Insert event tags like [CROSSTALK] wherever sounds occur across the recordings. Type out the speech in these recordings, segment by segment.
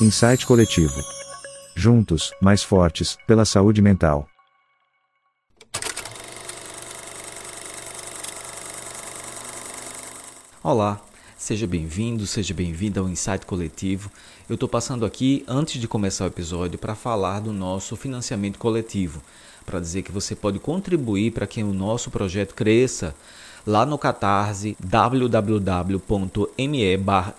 Insight Coletivo. Juntos, mais fortes, pela saúde mental. Olá, seja bem-vindo, seja bem-vinda ao Insight Coletivo. Eu estou passando aqui, antes de começar o episódio, para falar do nosso financiamento coletivo, para dizer que você pode contribuir para que o nosso projeto cresça lá no Catarse www.me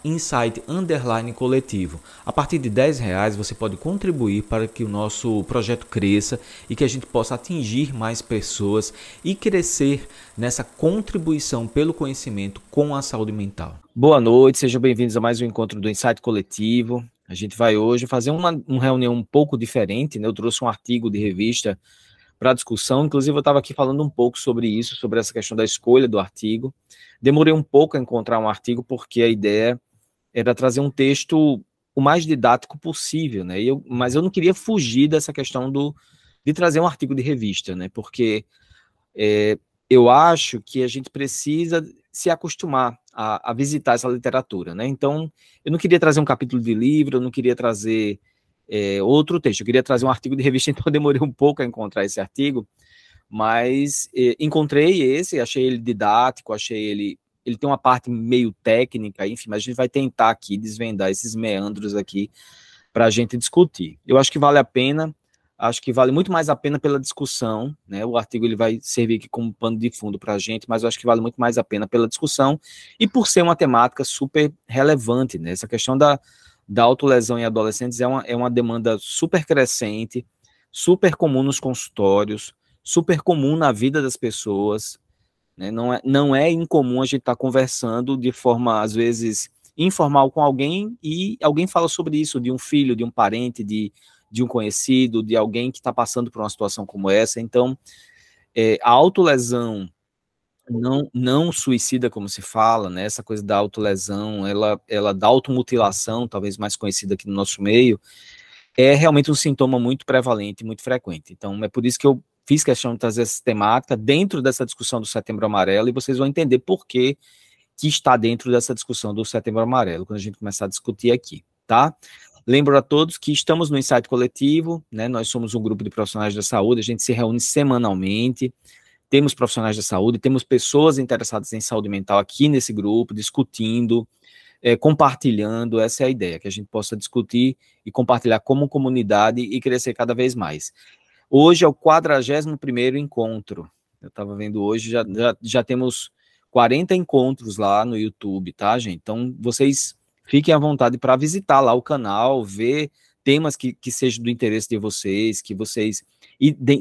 insight underline coletivo. A partir de 10 reais você pode contribuir para que o nosso projeto cresça e que a gente possa atingir mais pessoas e crescer nessa contribuição pelo conhecimento com a saúde mental. Boa noite, sejam bem-vindos a mais um encontro do Insight Coletivo. A gente vai hoje fazer uma, uma reunião um pouco diferente, né? Eu trouxe um artigo de revista para discussão. Inclusive, eu estava aqui falando um pouco sobre isso, sobre essa questão da escolha do artigo. Demorei um pouco a encontrar um artigo, porque a ideia era trazer um texto o mais didático possível, né? Eu, mas eu não queria fugir dessa questão do, de trazer um artigo de revista, né? Porque é, eu acho que a gente precisa se acostumar a, a, visitar essa literatura, né? Então, eu não queria trazer um capítulo de livro, eu não queria trazer é, outro texto. Eu queria trazer um artigo de revista, [LAUGHS] então demorei um pouco a encontrar esse artigo, mas é, encontrei esse, achei ele didático, achei ele. Ele tem uma parte meio técnica, enfim, mas a gente vai tentar aqui desvendar esses meandros aqui para a gente discutir. Eu acho que vale a pena, acho que vale muito mais a pena pela discussão, né? O artigo ele vai servir aqui como pano de fundo para a gente, mas eu acho que vale muito mais a pena pela discussão e por ser uma temática super relevante, né? Essa questão da, da autolesão em adolescentes é uma, é uma demanda super crescente, super comum nos consultórios, super comum na vida das pessoas. Né? Não, é, não é incomum a gente estar tá conversando de forma, às vezes, informal com alguém e alguém fala sobre isso, de um filho, de um parente, de, de um conhecido, de alguém que está passando por uma situação como essa. Então, é, a autolesão não, não suicida, como se fala, né? Essa coisa da autolesão, ela, ela da automutilação, talvez mais conhecida aqui no nosso meio, é realmente um sintoma muito prevalente, muito frequente. Então, é por isso que eu fiz questão de trazer essa temática dentro dessa discussão do Setembro Amarelo, e vocês vão entender por que, que está dentro dessa discussão do Setembro Amarelo, quando a gente começar a discutir aqui, tá? Lembro a todos que estamos no Insight Coletivo, né? Nós somos um grupo de profissionais da saúde, a gente se reúne semanalmente, temos profissionais da saúde, temos pessoas interessadas em saúde mental aqui nesse grupo, discutindo, é, compartilhando. Essa é a ideia, que a gente possa discutir e compartilhar como comunidade e crescer cada vez mais. Hoje é o 41 encontro. Eu estava vendo hoje, já, já, já temos 40 encontros lá no YouTube, tá, gente? Então, vocês fiquem à vontade para visitar lá o canal, ver temas que, que sejam do interesse de vocês, que vocês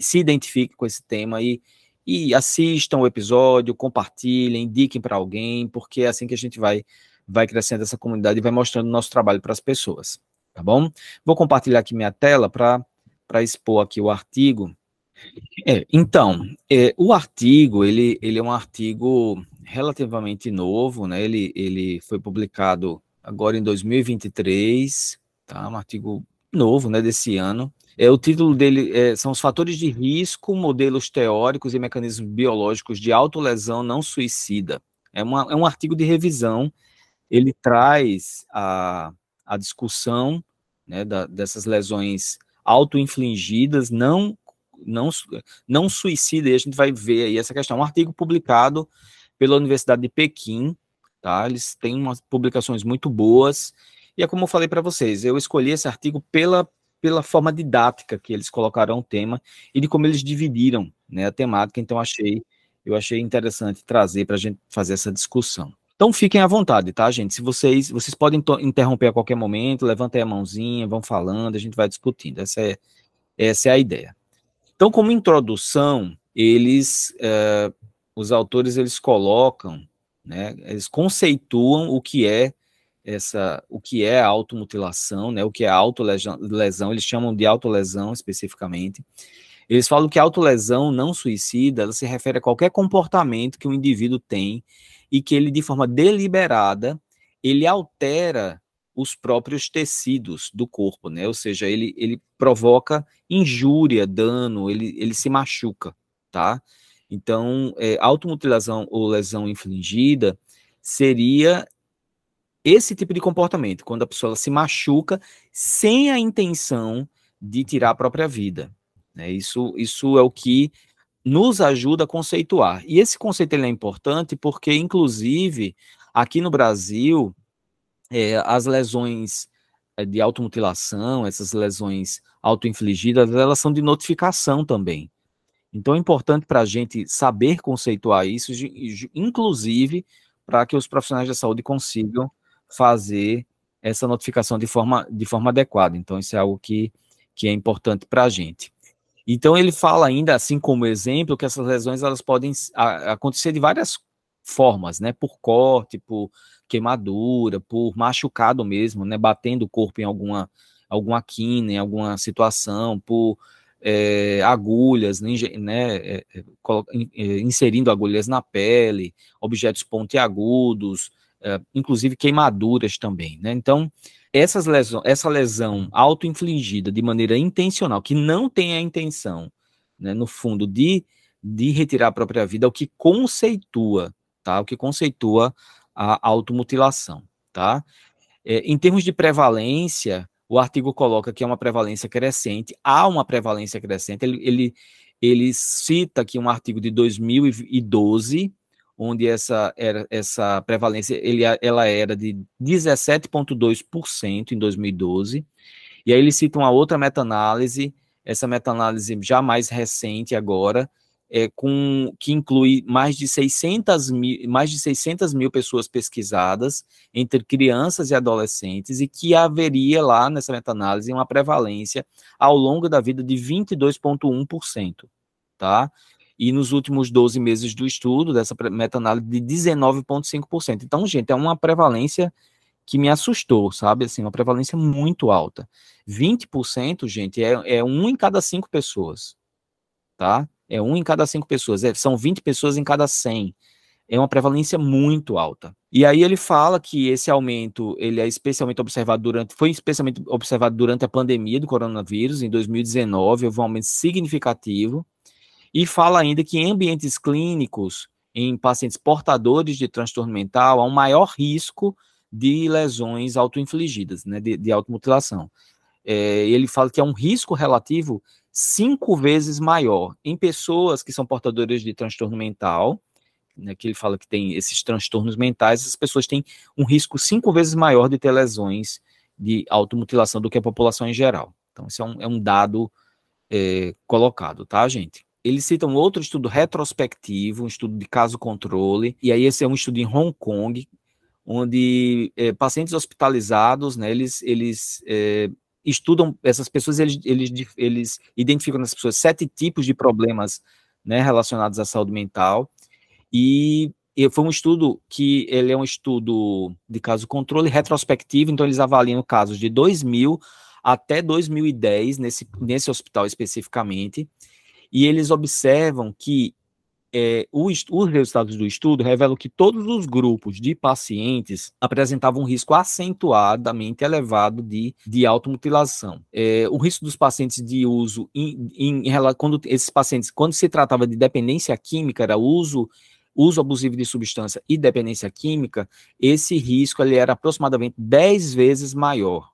se identifiquem com esse tema e e assistam o episódio, compartilhem, indiquem para alguém, porque é assim que a gente vai vai crescendo essa comunidade e vai mostrando o nosso trabalho para as pessoas, tá bom? Vou compartilhar aqui minha tela para expor aqui o artigo. É, então, é, o artigo, ele, ele é um artigo relativamente novo, né? Ele, ele foi publicado agora em 2023, tá? Um artigo novo, né, desse ano. É, o título dele é, são os fatores de risco, modelos teóricos e mecanismos biológicos de autolesão não suicida. É, uma, é um artigo de revisão. Ele traz a, a discussão né, da, dessas lesões autoinfligidas, não, não, não suicida, e a gente vai ver aí essa questão. Um artigo publicado pela Universidade de Pequim, tá? Eles têm umas publicações muito boas, e é como eu falei para vocês, eu escolhi esse artigo pela pela forma didática que eles colocaram o tema e de como eles dividiram né, a temática. Então, achei, eu achei interessante trazer para a gente fazer essa discussão. Então, fiquem à vontade, tá, gente? Se vocês, vocês podem interromper a qualquer momento, levantem a mãozinha, vão falando, a gente vai discutindo. Essa é, essa é a ideia. Então, como introdução, eles, é, os autores, eles colocam, né, eles conceituam o que é essa o que é automutilação, né, o que é a autolesão, eles chamam de autolesão especificamente. Eles falam que autolesão não suicida, ela se refere a qualquer comportamento que o indivíduo tem e que ele de forma deliberada, ele altera os próprios tecidos do corpo, né? Ou seja, ele, ele provoca injúria, dano, ele, ele se machuca, tá? Então, é, automutilação ou lesão infligida seria esse tipo de comportamento, quando a pessoa se machuca sem a intenção de tirar a própria vida. Né? Isso, isso é o que nos ajuda a conceituar. E esse conceito ele é importante porque, inclusive, aqui no Brasil, é, as lesões é, de automutilação, essas lesões autoinfligidas, elas são de notificação também. Então é importante para a gente saber conceituar isso, inclusive para que os profissionais da saúde consigam fazer essa notificação de forma, de forma adequada. Então, isso é algo que, que é importante para a gente. Então, ele fala ainda, assim como exemplo, que essas lesões elas podem acontecer de várias formas, né? Por corte, por queimadura, por machucado mesmo, né? Batendo o corpo em alguma, alguma quina, em alguma situação, por é, agulhas, né, né é, é, inserindo agulhas na pele, objetos pontiagudos, é, inclusive queimaduras também, né? Então, essas lesão, essa lesão auto-infligida de maneira intencional, que não tem a intenção, né, no fundo, de, de retirar a própria vida, é o que conceitua, tá? O que conceitua a automutilação, tá? É, em termos de prevalência, o artigo coloca que é uma prevalência crescente, há uma prevalência crescente, ele, ele, ele cita aqui um artigo de 2012, onde essa, era, essa prevalência ele, ela era de 17,2% em 2012, e aí ele cita uma outra meta-análise, essa meta-análise já mais recente agora, é, com, que inclui mais de 600 mil, mais de 600 mil pessoas pesquisadas entre crianças e adolescentes e que haveria lá nessa meta-análise uma prevalência ao longo da vida de 22,1%, tá? E nos últimos 12 meses do estudo dessa meta-análise de 19,5%. Então, gente, é uma prevalência que me assustou, sabe? Assim, uma prevalência muito alta. 20%, gente, é, é um em cada cinco pessoas, tá? É um em cada cinco pessoas. É, são 20 pessoas em cada 100. É uma prevalência muito alta. E aí ele fala que esse aumento ele é especialmente observado durante, foi especialmente observado durante a pandemia do coronavírus, em 2019, houve um aumento significativo. E fala ainda que em ambientes clínicos, em pacientes portadores de transtorno mental, há um maior risco de lesões autoinfligidas, né, de, de automutilação. É, ele fala que é um risco relativo cinco vezes maior em pessoas que são portadoras de transtorno mental, né, que ele fala que tem esses transtornos mentais, essas pessoas têm um risco cinco vezes maior de ter lesões de automutilação do que a população em geral. Então, isso é um, é um dado é, colocado, tá, gente? Eles citam outro estudo retrospectivo, um estudo de caso controle, e aí esse é um estudo em Hong Kong, onde é, pacientes hospitalizados, né, eles, eles é, estudam essas pessoas, eles, eles, eles identificam nas pessoas sete tipos de problemas né, relacionados à saúde mental. E, e foi um estudo que ele é um estudo de caso controle retrospectivo, então eles avaliam casos de 2000 até 2010 nesse, nesse hospital especificamente, e eles observam que é, os, os resultados do estudo revelam que todos os grupos de pacientes apresentavam um risco acentuadamente elevado de, de automutilação. É, o risco dos pacientes de uso, em, em, em, quando esses pacientes, quando se tratava de dependência química, era uso uso abusivo de substância e dependência química, esse risco ele era aproximadamente 10 vezes maior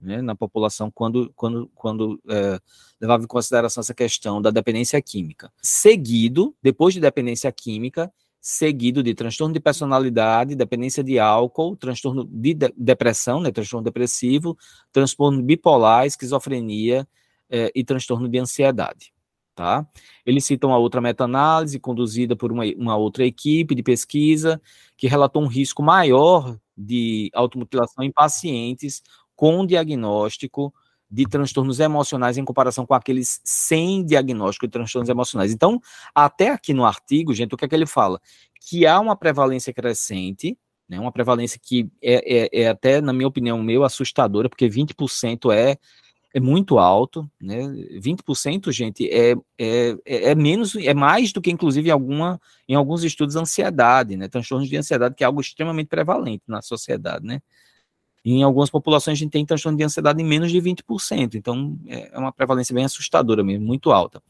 né, na população quando, quando, quando é, levava em consideração essa questão da dependência química. Seguido, depois de dependência química, seguido de transtorno de personalidade, dependência de álcool, transtorno de, de depressão, né, transtorno depressivo, transtorno bipolar, esquizofrenia é, e transtorno de ansiedade. Tá? Eles citam a outra meta-análise conduzida por uma, uma outra equipe de pesquisa que relatou um risco maior de automutilação em pacientes com diagnóstico de transtornos emocionais em comparação com aqueles sem diagnóstico de transtornos emocionais. Então, até aqui no artigo, gente, o que é que ele fala? Que há uma prevalência crescente, né, uma prevalência que é, é, é até, na minha opinião, meio assustadora, porque 20% é, é muito alto, né? 20%, gente, é, é, é menos, é mais do que, inclusive, em, alguma, em alguns estudos, ansiedade, né? Transtornos de ansiedade, que é algo extremamente prevalente na sociedade, né? Em algumas populações a gente tem transtorno de ansiedade em menos de 20%, então é, é uma prevalência bem assustadora mesmo, muito alta.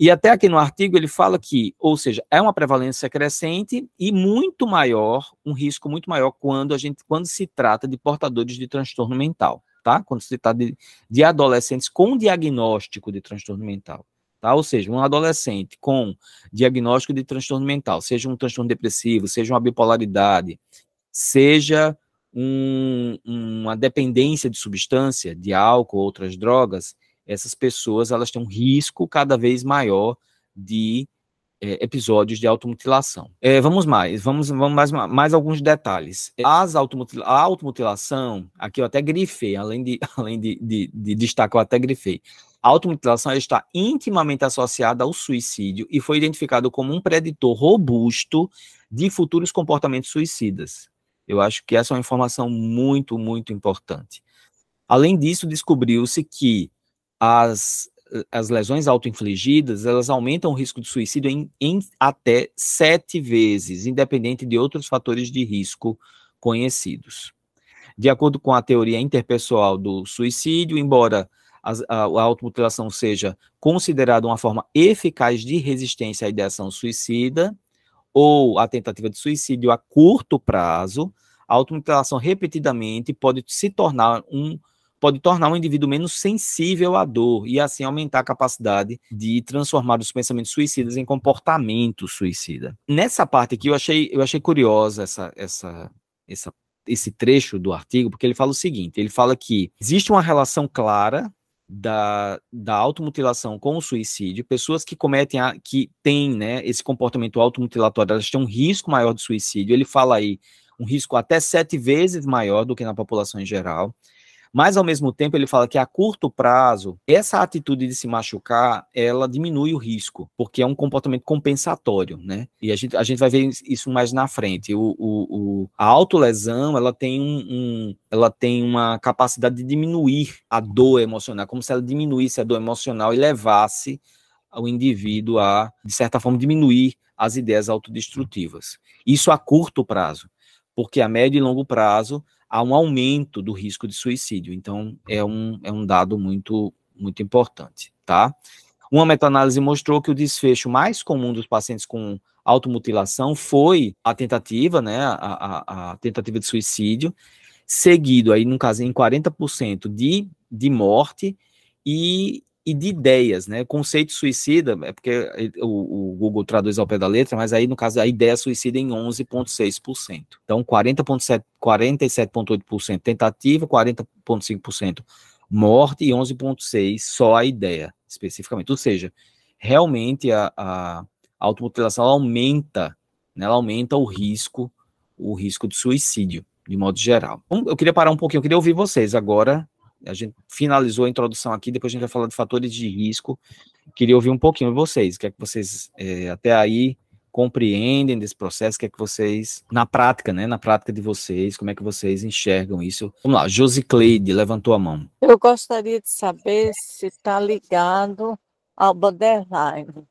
E até aqui no artigo ele fala que, ou seja, é uma prevalência crescente e muito maior, um risco muito maior quando a gente quando se trata de portadores de transtorno mental, tá? Quando se trata de, de adolescentes com diagnóstico de transtorno mental. Tá? Ou seja, um adolescente com diagnóstico de transtorno mental, seja um transtorno depressivo, seja uma bipolaridade, seja um, uma dependência de substância, de álcool, outras drogas, essas pessoas elas têm um risco cada vez maior de é, episódios de automutilação. É, vamos mais, vamos, vamos mais, mais alguns detalhes. As automutila a automutilação, aqui eu até grifei, além de, [LAUGHS] além de, de, de destacar, eu até grifei. A automutilação está intimamente associada ao suicídio e foi identificado como um preditor robusto de futuros comportamentos suicidas. Eu acho que essa é uma informação muito, muito importante. Além disso, descobriu-se que as, as lesões autoinfligidas, elas aumentam o risco de suicídio em, em até sete vezes, independente de outros fatores de risco conhecidos. De acordo com a teoria interpessoal do suicídio, embora a, a, a automutilação seja considerada uma forma eficaz de resistência à ideação suicida, ou a tentativa de suicídio a curto prazo, a automutilação repetidamente pode se tornar um pode tornar um indivíduo menos sensível à dor e assim aumentar a capacidade de transformar os pensamentos suicidas em comportamento suicida. Nessa parte aqui eu achei, eu achei curiosa essa, essa, essa, esse trecho do artigo, porque ele fala o seguinte: ele fala que existe uma relação clara da, da automutilação com o suicídio, pessoas que cometem, a, que têm né, esse comportamento automutilatório, elas têm um risco maior de suicídio. Ele fala aí um risco até sete vezes maior do que na população em geral. Mas, ao mesmo tempo, ele fala que a curto prazo, essa atitude de se machucar, ela diminui o risco, porque é um comportamento compensatório, né? E a gente, a gente vai ver isso mais na frente. O, o, o a autolesão, ela tem um, um, ela tem uma capacidade de diminuir a dor emocional, como se ela diminuísse a dor emocional e levasse o indivíduo a, de certa forma, diminuir as ideias autodestrutivas. Isso a curto prazo, porque a médio e longo prazo há um aumento do risco de suicídio. Então, é um, é um dado muito, muito importante, tá? Uma meta-análise mostrou que o desfecho mais comum dos pacientes com automutilação foi a tentativa, né, a, a, a tentativa de suicídio, seguido aí, no caso, em 40% de, de morte e e de ideias, né? Conceito suicida, é porque o, o, Google traduz ao pé da letra, mas aí, no caso, a ideia suicida em 11,6%. Então, 40,7%, 47,8% tentativa, 40,5% morte e 11,6% só a ideia, especificamente. Ou seja, realmente a, a automutilação aumenta, né? ela aumenta o risco, o risco de suicídio, de modo geral. Eu queria parar um pouquinho, eu queria ouvir vocês agora a gente finalizou a introdução aqui, depois a gente vai falar de fatores de risco. Queria ouvir um pouquinho de vocês, o que é que vocês é, até aí compreendem desse processo, o que é que vocês, na prática, né, na prática de vocês, como é que vocês enxergam isso? Vamos lá, Josi Cleide levantou a mão. Eu gostaria de saber se está ligado ao borderline,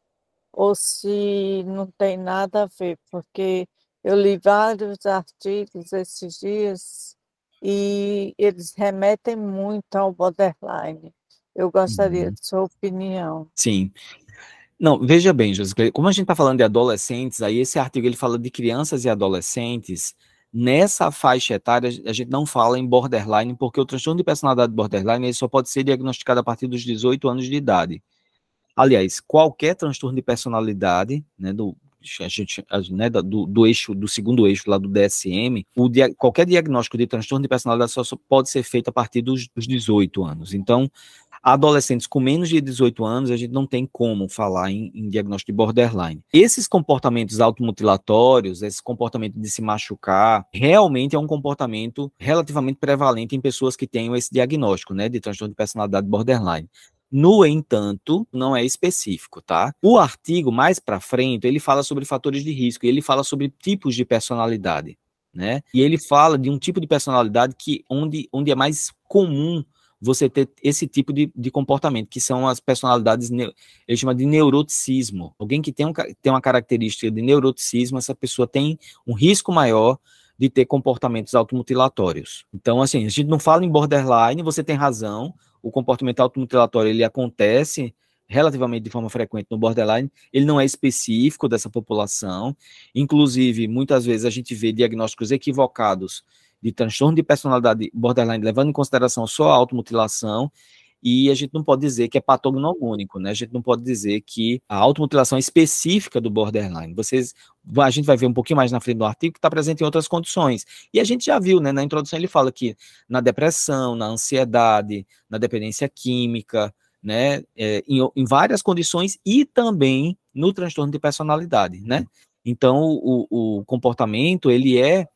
ou se não tem nada a ver, porque eu li vários artigos esses dias e eles remetem muito ao borderline. Eu gostaria uhum. de sua opinião. Sim. Não, veja bem, José, como a gente está falando de adolescentes, aí esse artigo ele fala de crianças e adolescentes, nessa faixa etária a gente não fala em borderline, porque o transtorno de personalidade borderline ele só pode ser diagnosticado a partir dos 18 anos de idade. Aliás, qualquer transtorno de personalidade, né, do, a gente, né, do, do, eixo, do segundo eixo lá do DSM, o dia, qualquer diagnóstico de transtorno de personalidade só pode ser feito a partir dos, dos 18 anos. Então, adolescentes com menos de 18 anos, a gente não tem como falar em, em diagnóstico de borderline. Esses comportamentos automutilatórios, esse comportamento de se machucar, realmente é um comportamento relativamente prevalente em pessoas que tenham esse diagnóstico, né, de transtorno de personalidade borderline. No entanto, não é específico, tá? O artigo mais para frente, ele fala sobre fatores de risco, ele fala sobre tipos de personalidade, né? E ele fala de um tipo de personalidade que onde, onde é mais comum você ter esse tipo de, de comportamento, que são as personalidades, ele chama de neuroticismo. Alguém que tem, um, tem uma característica de neuroticismo, essa pessoa tem um risco maior de ter comportamentos automutilatórios. Então, assim, a gente não fala em borderline, você tem razão, o comportamento automutilatório ele acontece relativamente de forma frequente no borderline, ele não é específico dessa população. Inclusive, muitas vezes a gente vê diagnósticos equivocados de transtorno de personalidade borderline, levando em consideração só a automutilação, e a gente não pode dizer que é patognomônico, né? A gente não pode dizer que a automutilação é específica do borderline. Vocês, a gente vai ver um pouquinho mais na frente do artigo que está presente em outras condições. E a gente já viu, né? Na introdução ele fala que na depressão, na ansiedade, na dependência química, né? É, em, em várias condições e também no transtorno de personalidade, né? Então o, o comportamento ele é,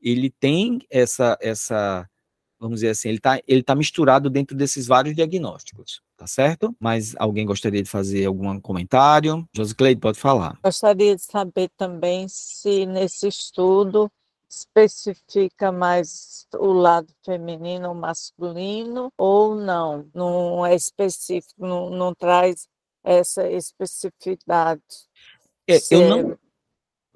ele tem essa essa vamos dizer assim, ele está ele tá misturado dentro desses vários diagnósticos, tá certo? Mas alguém gostaria de fazer algum comentário? Josicleide, pode falar. Gostaria de saber também se nesse estudo especifica mais o lado feminino ou masculino ou não, não é específico, não, não traz essa especificidade. É, eu não...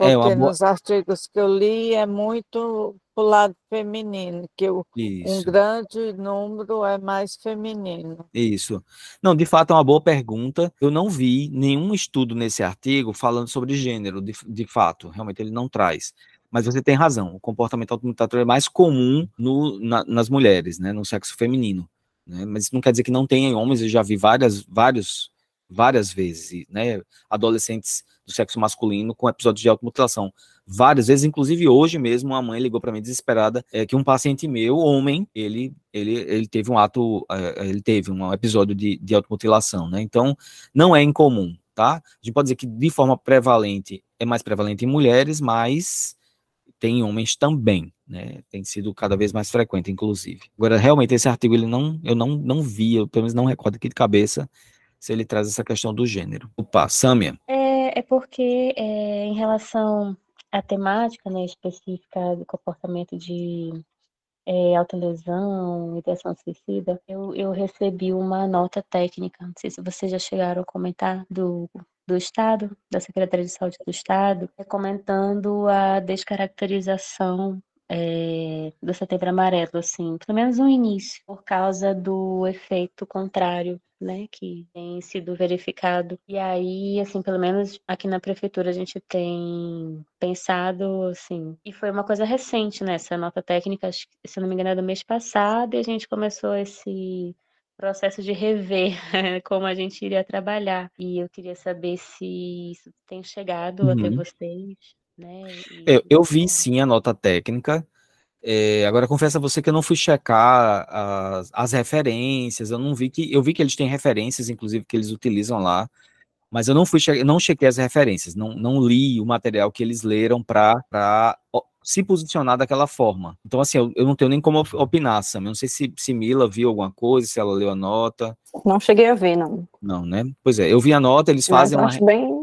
É, Porque é boa... nos artigos que eu li é muito o lado feminino, que o, um grande número é mais feminino. Isso. Não, de fato é uma boa pergunta. Eu não vi nenhum estudo nesse artigo falando sobre gênero, de, de fato. Realmente ele não traz. Mas você tem razão, o comportamento automutator é mais comum no, na, nas mulheres, né, no sexo feminino. Né? Mas isso não quer dizer que não tenha em homens, eu já vi várias, vários, várias vezes, né, adolescentes do sexo masculino com episódios de automutilação várias vezes, inclusive hoje mesmo, uma mãe ligou para mim desesperada é, que um paciente meu, homem, ele, ele, ele teve um ato, é, ele teve um episódio de, de automutilação, né? Então, não é incomum, tá? A gente pode dizer que de forma prevalente, é mais prevalente em mulheres, mas tem homens também, né? Tem sido cada vez mais frequente, inclusive. Agora, realmente, esse artigo, ele não, eu não, não vi, eu pelo menos não recordo aqui de cabeça, se ele traz essa questão do gênero. Opa, Sâmia. É, é porque é, em relação a temática né, específica do comportamento de é, autolesão, ideação suicida, eu, eu recebi uma nota técnica, não sei se vocês já chegaram a comentar, do, do Estado, da Secretaria de Saúde do Estado, comentando a descaracterização é, do setembro amarelo, assim, pelo menos um início, por causa do efeito contrário né, que tem sido verificado. E aí, assim, pelo menos aqui na prefeitura a gente tem pensado, assim, e foi uma coisa recente, né, essa nota técnica, se não me engano, é do mês passado, e a gente começou esse processo de rever [LAUGHS] como a gente iria trabalhar. E eu queria saber se isso tem chegado uhum. até vocês. Né? E... Eu, eu vi sim a nota técnica, é, agora confesso a você que eu não fui checar as, as, referências, eu não vi que eu vi que eles têm referências, inclusive que eles utilizam lá, mas eu não fui não chequei as referências, não, não li o material que eles leram para se posicionar daquela forma. Então assim, eu, eu, não tenho nem como opinar, Sam. Eu não sei se, se Mila viu alguma coisa, se ela leu a nota. Não cheguei a ver, não. Não, né? Pois é, eu vi a nota, eles fazem mas acho uma... bem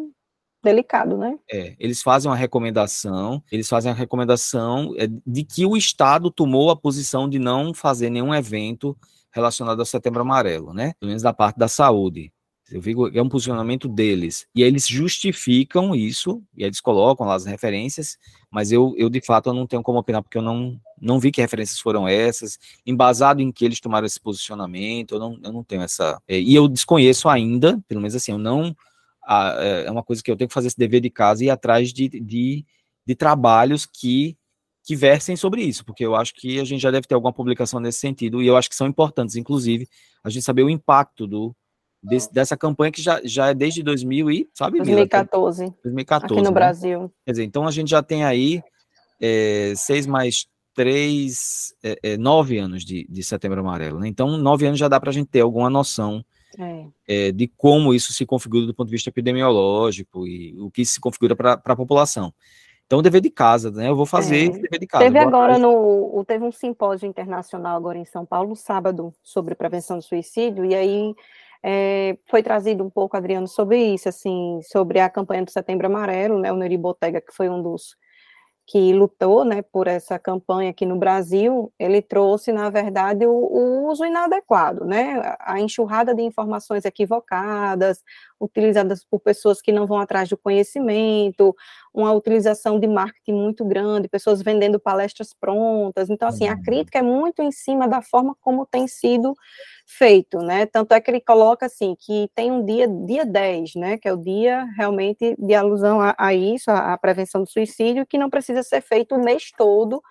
delicado, né? É, eles fazem uma recomendação, eles fazem a recomendação é, de que o Estado tomou a posição de não fazer nenhum evento relacionado ao Setembro Amarelo, né? Pelo menos da parte da saúde. Eu vi que é um posicionamento deles. E eles justificam isso, e eles colocam lá as referências, mas eu, eu de fato, eu não tenho como opinar, porque eu não, não vi que referências foram essas, embasado em que eles tomaram esse posicionamento, eu não, eu não tenho essa. É, e eu desconheço ainda, pelo menos assim, eu não é, é uma coisa que eu tenho que fazer esse dever de casa e ir atrás de, de, de trabalhos que, que versem sobre isso, porque eu acho que a gente já deve ter alguma publicação nesse sentido, e eu acho que são importantes, inclusive, a gente saber o impacto do, Desse, dessa campanha que já, já é desde 2000 e, sabe, 2014. 2014. Aqui no né? Brasil. Quer dizer, então a gente já tem aí é, seis mais três, é, é, nove anos de, de Setembro Amarelo. Né? Então, nove anos já dá para a gente ter alguma noção é. É, de como isso se configura do ponto de vista epidemiológico e o que se configura para a população. Então, dever de casa, né? Eu vou fazer é. dever de casa. Teve agora no. Teve um simpósio internacional agora em São Paulo, sábado, sobre prevenção do suicídio, e aí é, foi trazido um pouco, Adriano, sobre isso, assim, sobre a campanha do Setembro Amarelo, né? O Neri Botega, que foi um dos que lutou né, por essa campanha aqui no Brasil, ele trouxe, na verdade, o, o, uso inadequado, né, a enxurrada de informações equivocadas, utilizadas por pessoas que não vão atrás do conhecimento, uma utilização de marketing muito grande, pessoas vendendo palestras prontas. Então, assim, a uhum. crítica é muito em cima da forma como tem sido feito, né? Tanto é que ele coloca assim que tem um dia, dia 10, né? Que é o dia realmente de alusão a, a isso, a, a prevenção do suicídio, que não precisa ser feito o mês todo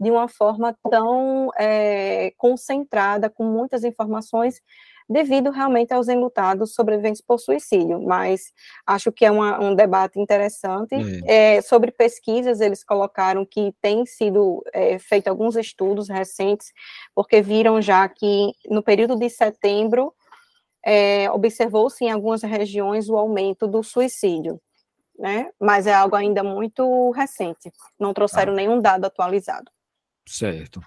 de uma forma tão é, concentrada, com muitas informações, devido realmente aos enlutados sobreviventes por suicídio. Mas acho que é uma, um debate interessante. É. É, sobre pesquisas, eles colocaram que tem sido é, feito alguns estudos recentes, porque viram já que no período de setembro é, observou-se em algumas regiões o aumento do suicídio. Né? Mas é algo ainda muito recente. Não trouxeram ah. nenhum dado atualizado. Certo.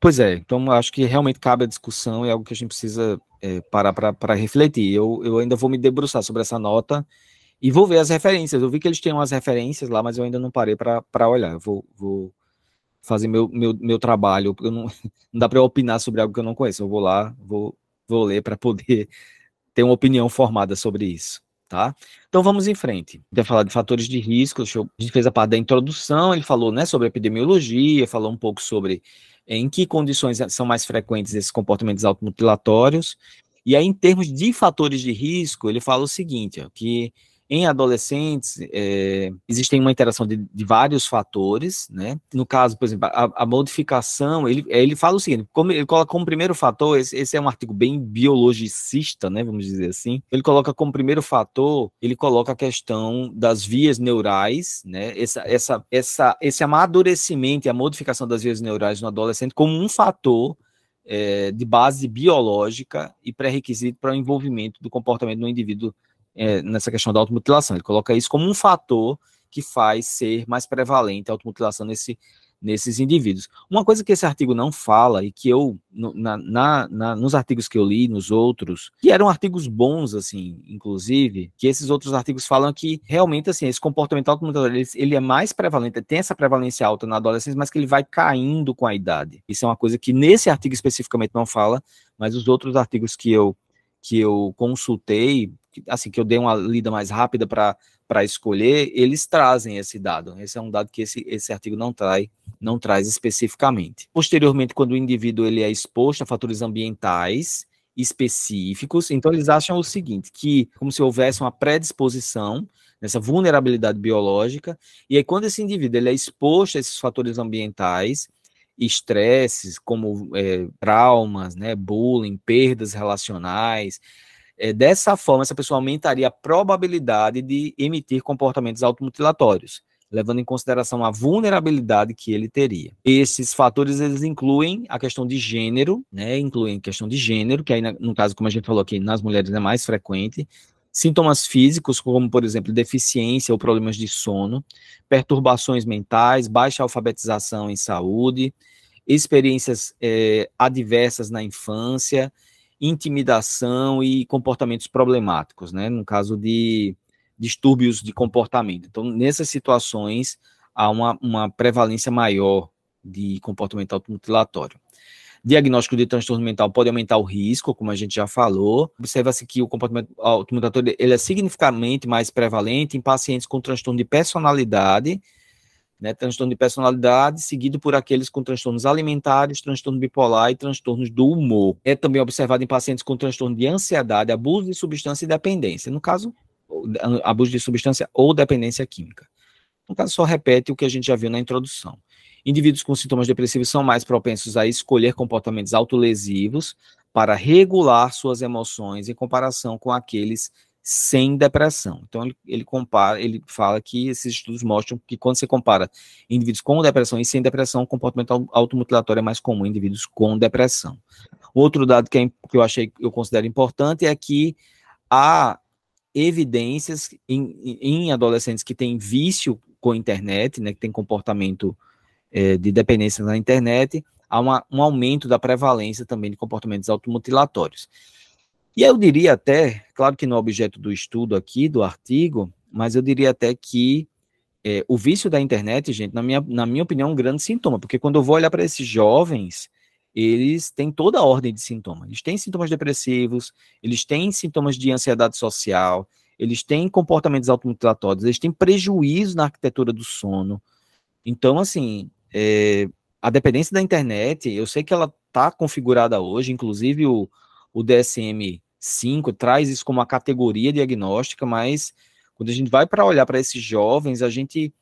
Pois é, então acho que realmente cabe a discussão, é algo que a gente precisa é, parar para refletir. Eu, eu ainda vou me debruçar sobre essa nota e vou ver as referências. Eu vi que eles têm umas referências lá, mas eu ainda não parei para olhar. Eu vou, vou fazer meu, meu, meu trabalho, porque não, [LAUGHS] não dá para opinar sobre algo que eu não conheço. Eu vou lá, vou, vou ler para poder [LAUGHS] ter uma opinião formada sobre isso tá? Então vamos em frente. Vai falar de fatores de risco. Eu, a gente fez a parte da introdução, ele falou, né, sobre epidemiologia, falou um pouco sobre em que condições são mais frequentes esses comportamentos automutilatórios. E aí, em termos de fatores de risco, ele fala o seguinte, ó, que em adolescentes, é, existem uma interação de, de, vários fatores, né? No caso, por exemplo, a, a modificação, ele, ele fala o seguinte, como, ele coloca como primeiro fator, esse, esse, é um artigo bem biologicista, né? Vamos dizer assim. Ele coloca como primeiro fator, ele coloca a questão das vias neurais, né? Essa, essa, essa, esse amadurecimento e a modificação das vias neurais no adolescente como um fator é, de base biológica e pré-requisito para o envolvimento do comportamento do indivíduo é, nessa questão da automutilação. Ele coloca isso como um fator que faz ser mais prevalente a automutilação nesse, nesses indivíduos. Uma coisa que esse artigo não fala, e que eu, na, na, na, nos artigos que eu li, nos outros, que eram artigos bons, assim, inclusive, que esses outros artigos falam que realmente, assim, esse comportamento automutilador, ele, ele é mais prevalente, tem essa prevalência alta na adolescência, mas que ele vai caindo com a idade. Isso é uma coisa que nesse artigo especificamente não fala, mas os outros artigos que eu que eu consultei, assim, que eu dei uma lida mais rápida para escolher, eles trazem esse dado. Esse é um dado que esse, esse artigo não traz, não traz especificamente. Posteriormente, quando o indivíduo ele é exposto a fatores ambientais específicos, então eles acham o seguinte, que como se houvesse uma predisposição nessa vulnerabilidade biológica, e aí quando esse indivíduo ele é exposto a esses fatores ambientais, estresses como é, traumas, né, bullying, perdas relacionais. É, dessa forma, essa pessoa aumentaria a probabilidade de emitir comportamentos automutilatórios, levando em consideração a vulnerabilidade que ele teria. Esses fatores eles incluem a questão de gênero, né, incluem a questão de gênero, que aí no caso, como a gente falou aqui, nas mulheres é mais frequente, sintomas físicos, como por exemplo deficiência ou problemas de sono, perturbações mentais, baixa alfabetização em saúde, experiências é, adversas na infância, intimidação e comportamentos problemáticos, né? No caso de distúrbios de comportamento. Então, nessas situações, há uma, uma prevalência maior de comportamento automutilatório. Diagnóstico de transtorno mental pode aumentar o risco, como a gente já falou. Observa-se que o comportamento automutatório ele é significativamente mais prevalente em pacientes com transtorno de personalidade, né, transtorno de personalidade, seguido por aqueles com transtornos alimentares, transtorno bipolar e transtornos do humor. É também observado em pacientes com transtorno de ansiedade, abuso de substância e dependência. No caso, abuso de substância ou dependência química. No caso, só repete o que a gente já viu na introdução. Indivíduos com sintomas depressivos são mais propensos a escolher comportamentos autolesivos para regular suas emoções em comparação com aqueles sem depressão. Então ele, ele, compara, ele fala que esses estudos mostram que quando você compara indivíduos com depressão e sem depressão, o comportamento automutilatório é mais comum em indivíduos com depressão. Outro dado que, é, que eu achei eu considero importante é que há evidências em, em adolescentes que têm vício com a internet, né, que tem comportamento é, de dependência na internet, há uma, um aumento da prevalência também de comportamentos automutilatórios. E eu diria até, claro que não é objeto do estudo aqui, do artigo, mas eu diria até que é, o vício da internet, gente, na minha, na minha opinião, é um grande sintoma, porque quando eu vou olhar para esses jovens, eles têm toda a ordem de sintomas. Eles têm sintomas depressivos, eles têm sintomas de ansiedade social, eles têm comportamentos automutilatórios, eles têm prejuízo na arquitetura do sono. Então, assim, é, a dependência da internet, eu sei que ela está configurada hoje, inclusive o, o DSM-5 traz isso como uma categoria diagnóstica, mas quando a gente vai para olhar para esses jovens, a gente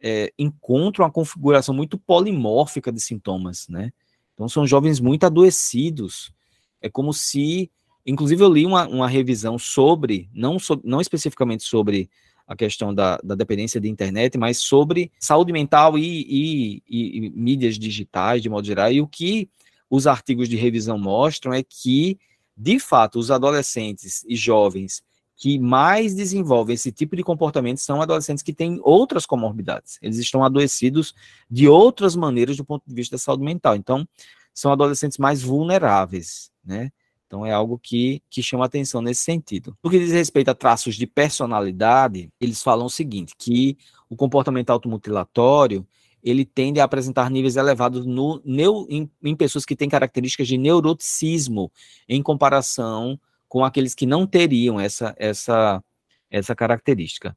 é, encontra uma configuração muito polimórfica de sintomas, né? Então são jovens muito adoecidos. É como se, inclusive eu li uma, uma revisão sobre, não, so, não especificamente sobre a questão da, da, dependência de internet, mas sobre saúde mental e, e, e, e mídias digitais, de modo geral, e o que os artigos de revisão mostram é que, de fato, os adolescentes e jovens que mais desenvolvem esse tipo de comportamento são adolescentes que têm outras comorbidades. Eles estão adoecidos de outras maneiras do ponto de vista da saúde mental. Então, são adolescentes mais vulneráveis, né? Então, é algo que, que chama atenção nesse sentido. No que diz respeito a traços de personalidade, eles falam o seguinte, que o comportamento automutilatório, ele tende a apresentar níveis elevados no, neu, em, em pessoas que têm características de neuroticismo, em comparação com aqueles que não teriam essa, essa, essa característica.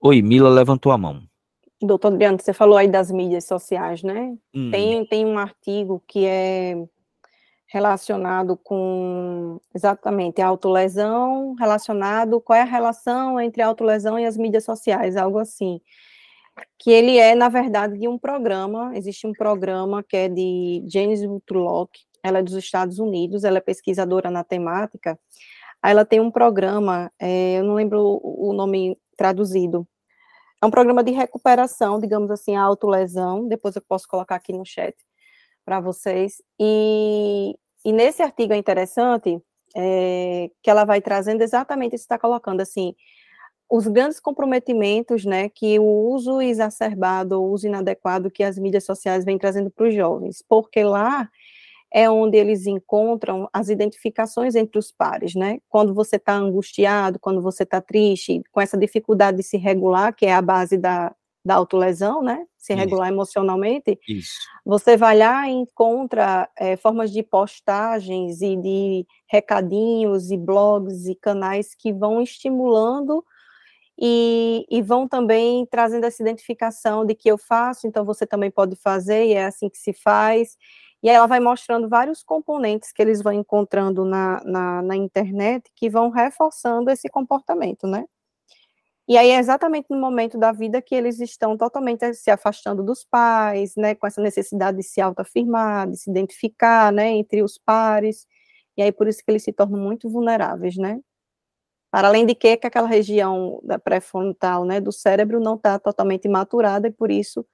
Oi, Mila levantou a mão. Doutor Adriano, você falou aí das mídias sociais, né? Hum. Tem, tem um artigo que é relacionado com exatamente a autolesão, relacionado, qual é a relação entre autolesão e as mídias sociais, algo assim. Que ele é, na verdade, de um programa, existe um programa que é de Janice Butlock, ela é dos Estados Unidos, ela é pesquisadora na temática, ela tem um programa, é, eu não lembro o nome traduzido, é um programa de recuperação, digamos assim, a autolesão, depois eu posso colocar aqui no chat para vocês, e, e, nesse artigo é interessante é, que ela vai trazendo exatamente isso que está colocando, assim, os grandes comprometimentos, né, que o uso exacerbado, o uso inadequado que as mídias sociais vêm trazendo para os jovens, porque lá é onde eles encontram as identificações entre os pares, né? Quando você está angustiado, quando você está triste, com essa dificuldade de se regular, que é a base da, da autolesão, né? Se regular Isso. emocionalmente, Isso. você vai lá e encontra é, formas de postagens e de recadinhos e blogs e canais que vão estimulando e, e, vão também trazendo essa identificação de que eu faço, então você também pode fazer, e é assim que se faz. E aí ela vai mostrando vários componentes que eles vão encontrando na, na, na, internet que vão reforçando esse comportamento, né? E aí é exatamente no momento da vida que eles estão totalmente se afastando dos pais, né? Com essa necessidade de se autoafirmar, de se identificar, né? Entre os pares. E aí por isso que eles se tornam muito vulneráveis, né? Para além de que, que aquela região da pré-frontal, né, do cérebro não está totalmente maturada e por isso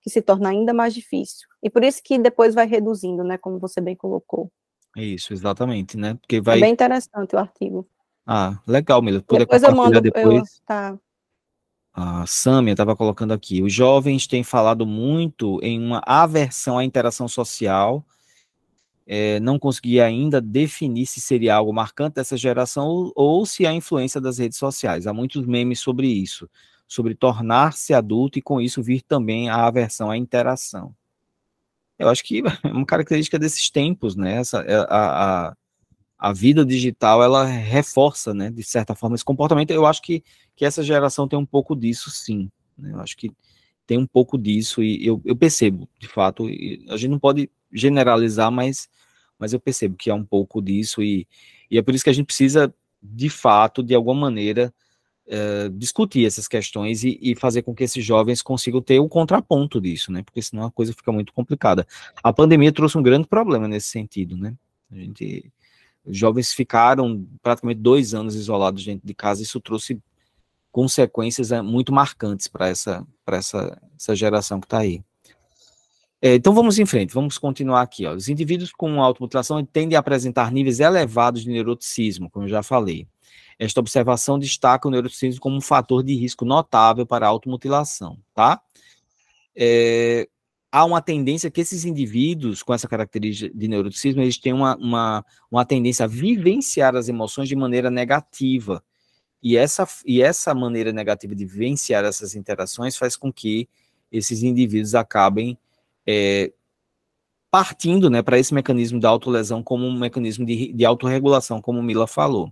que se torna ainda mais difícil. E por isso que depois vai reduzindo, né, como você bem colocou. Isso, exatamente, né? Porque vai... É bem interessante o artigo. Ah, legal, Mila. Depois eu mando, depois. Eu, tá. A Sâmia estava colocando aqui, os jovens têm falado muito em uma aversão à interação social, é, não consegui ainda definir se seria algo marcante dessa geração ou, ou se é a influência das redes sociais. Há muitos memes sobre isso sobre tornar-se adulto e com isso vir também a aversão à interação. Eu acho que [LAUGHS] é uma característica desses tempos, né? Essa, é, a, a, a vida digital ela reforça, né, de certa forma, esse comportamento. Eu acho que, que essa geração tem um pouco disso, sim. Né? Eu acho que tem um pouco disso e eu, eu percebo, de fato, a gente não pode generalizar, mas, mas eu percebo que há um pouco disso e, e é por isso que a gente precisa, de fato, de alguma maneira, uh, discutir essas questões e, e, fazer com que esses jovens consigam ter o contraponto disso, né? Porque senão a coisa fica muito complicada. A pandemia trouxe um grande problema nesse sentido, né? A gente, os jovens ficaram praticamente dois anos isolados dentro de casa, isso trouxe consequências eh, muito marcantes para essa, essa, essa geração que está aí. É, então vamos em frente, vamos continuar aqui. Ó. Os indivíduos com automutilação tendem a apresentar níveis elevados de neuroticismo, como eu já falei. Esta observação destaca o neurocinismo como um fator de risco notável para a automutilação, tá? É, há uma tendência que esses indivíduos com essa característica de neuroticismo, eles têm uma, uma, uma tendência a vivenciar as emoções de maneira negativa. E essa, e essa maneira negativa de vivenciar essas interações faz com que esses indivíduos acabem é, partindo né, para esse mecanismo da autolesão como um mecanismo de, de autorregulação, como Mila falou.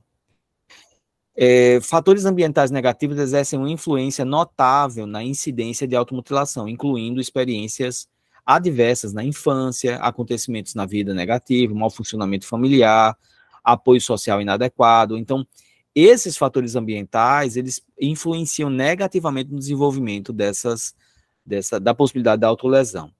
É, fatores ambientais negativos exercem uma influência notável na incidência de automutilação, incluindo experiências adversas na infância, acontecimentos na vida negativa, mau funcionamento familiar, apoio social inadequado. Então, esses fatores ambientais, eles influenciam negativamente no desenvolvimento dessas, dessa, da possibilidade da autolesão.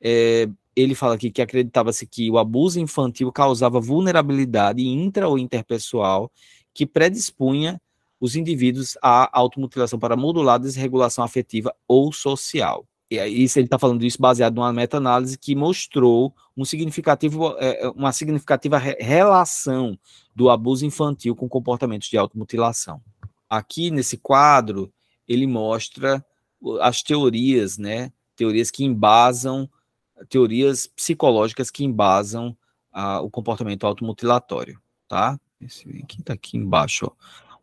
É, ele fala aqui que acreditava-se que o abuso infantil causava vulnerabilidade intra ou interpessoal que predispunha os indivíduos à automutilação para modular desregulação afetiva ou social. E isso ele está falando isso baseado numa meta-análise que mostrou um significativo, é, é, uma significativa relação do abuso infantil com comportamentos de automutilação. Aqui nesse quadro ele mostra as teorias, né? Teorias que embasam, teorias psicológicas que embasam ah, o comportamento automutilatório, tá? Esse aqui está aqui embaixo, ó.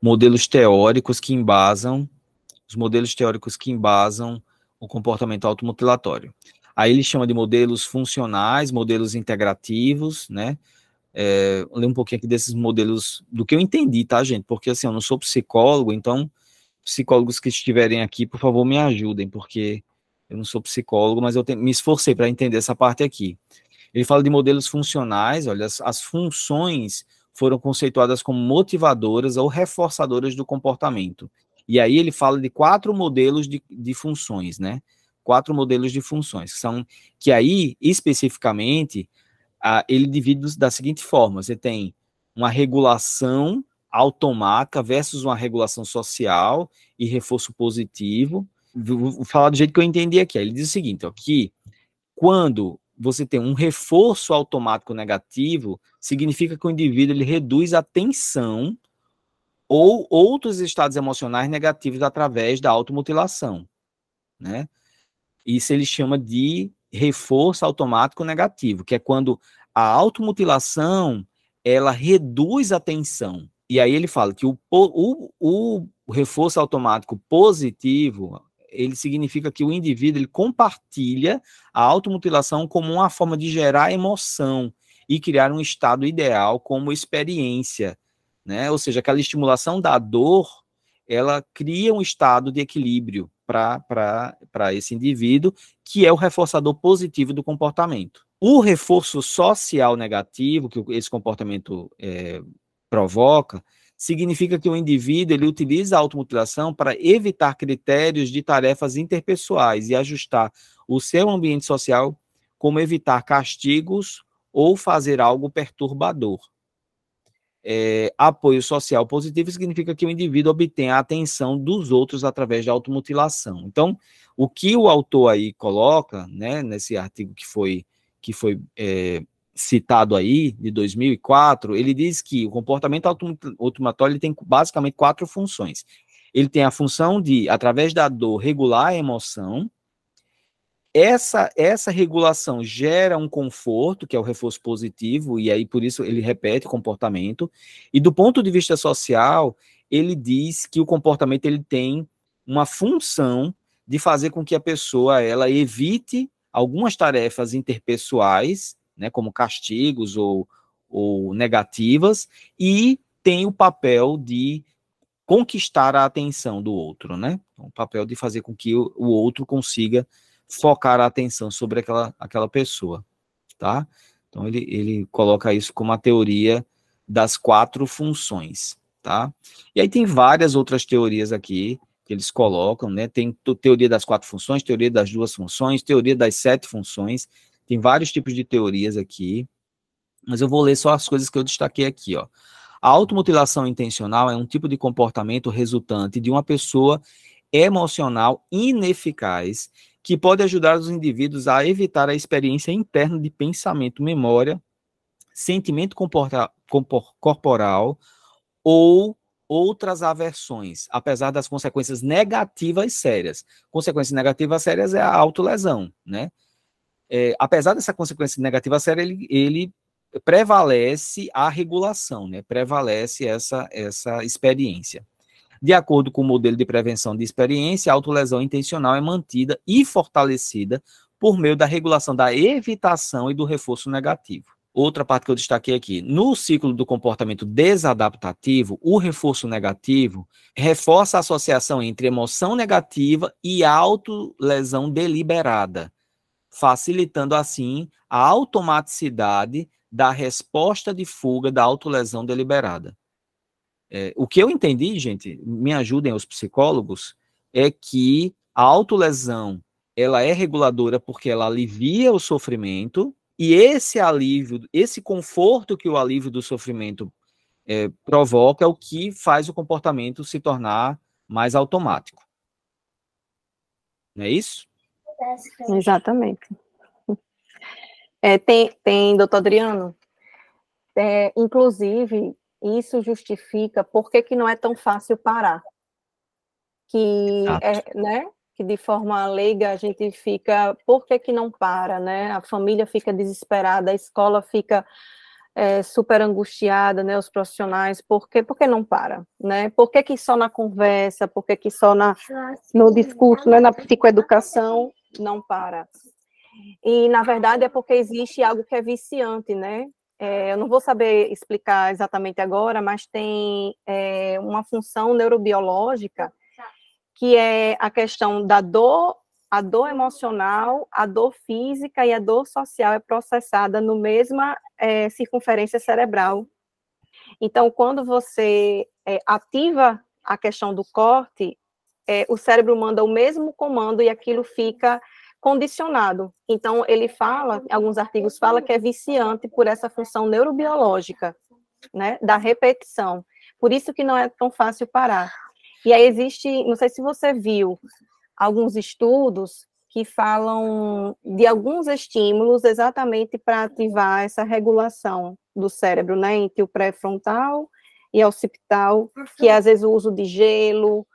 Modelos teóricos que embasam, os modelos teóricos que embasam o comportamento automutilatório. Aí ele chama de modelos funcionais, modelos integrativos, né? É, ler um pouquinho aqui desses modelos, do que eu entendi, tá, gente? Porque assim, eu não sou psicólogo, então, psicólogos que estiverem aqui, por favor, me ajudem, porque eu não sou psicólogo, mas eu me esforcei para entender essa parte aqui. Ele fala de modelos funcionais, olha, as, as funções foram conceituadas como motivadoras ou reforçadoras do comportamento. E aí ele fala de quatro modelos de, de funções, né? Quatro modelos de funções, que são que aí, especificamente, ele divide da seguinte forma: você tem uma regulação automática versus uma regulação social e reforço positivo. Vou falar do jeito que eu entendi aqui. Ele diz o seguinte: ó, que quando você tem um reforço automático negativo, significa que o indivíduo ele reduz a tensão ou outros estados emocionais negativos através da automutilação, né? Isso ele chama de reforço automático negativo, que é quando a automutilação ela reduz a tensão. E aí ele fala que o, o, o reforço automático positivo, ele significa que o indivíduo ele compartilha a automutilação como uma forma de gerar emoção e criar um estado ideal como experiência, né? Ou seja, aquela estimulação da dor, ela cria um estado de equilíbrio para esse indivíduo, que é o reforçador positivo do comportamento. O reforço social negativo que esse comportamento é, provoca significa que o indivíduo ele utiliza a automutilação para evitar critérios de tarefas interpessoais e ajustar o seu ambiente social, como evitar castigos ou fazer algo perturbador. É, apoio social positivo significa que o indivíduo obtém a atenção dos outros através da automutilação. Então, o que o autor aí coloca, né, nesse artigo que foi, que foi é, citado aí, de 2004, ele diz que o comportamento automatório tem basicamente quatro funções. Ele tem a função de, através da dor, regular a emoção. Essa, essa regulação gera um conforto, que é o reforço positivo, e aí por isso ele repete o comportamento. E do ponto de vista social, ele diz que o comportamento ele tem uma função de fazer com que a pessoa ela evite algumas tarefas interpessoais né, como castigos ou, ou negativas, e tem o papel de conquistar a atenção do outro, né? O papel de fazer com que o, o outro consiga focar a atenção sobre aquela, aquela pessoa, tá? Então ele, ele coloca isso como a teoria das quatro funções, tá? E aí tem várias outras teorias aqui que eles colocam, né? Tem teoria das quatro funções, teoria das duas funções, teoria das sete funções, tem vários tipos de teorias aqui, mas eu vou ler só as coisas que eu destaquei aqui, ó. A automutilação intencional é um tipo de comportamento resultante de uma pessoa emocional ineficaz que pode ajudar os indivíduos a evitar a experiência interna de pensamento, memória, sentimento corporal ou outras aversões, apesar das consequências negativas sérias. Consequências negativas sérias é a autolesão, né? é, apesar dessa consequência negativa séria, ele, ele prevalece a regulação, né? prevalece essa, essa experiência. De acordo com o modelo de prevenção de experiência, a autolesão intencional é mantida e fortalecida por meio da regulação da evitação e do reforço negativo. outra parte que eu destaquei aqui. No ciclo do comportamento desadaptativo, o reforço negativo reforça a associação entre emoção negativa e autolesão deliberada, facilitando assim a automaticidade da resposta de fuga da autolesão deliberada. É, o que eu entendi, gente, me ajudem os psicólogos, é que a autolesão ela é reguladora porque ela alivia o sofrimento e esse alívio, esse conforto que o alívio do sofrimento é, provoca é o que faz o comportamento se tornar mais automático. Não é isso? Exatamente. É, tem, tem, doutor Adriano, é, inclusive, isso justifica por que, que não é tão fácil parar. Que, é, né, que de forma leiga a gente fica, por que, que não para, né? A família fica desesperada, a escola fica é, super angustiada, né? Os profissionais, por que, por que não para, né? Por que, que só na conversa, por que, que só na, no discurso, né? na psicoeducação não para? E, na verdade, é porque existe algo que é viciante, né? É, eu não vou saber explicar exatamente agora, mas tem é, uma função neurobiológica que é a questão da dor, a dor emocional, a dor física e a dor social é processada no mesma é, circunferência cerebral. Então, quando você é, ativa a questão do corte, é, o cérebro manda o mesmo comando e aquilo fica condicionado. Então, ele fala, alguns artigos falam que é viciante por essa função neurobiológica, né, da repetição. Por isso que não é tão fácil parar. E aí existe, não sei se você viu, alguns estudos que falam de alguns estímulos exatamente para ativar essa regulação do cérebro, né, entre o pré-frontal e occipital, que é às vezes o uso de gelo,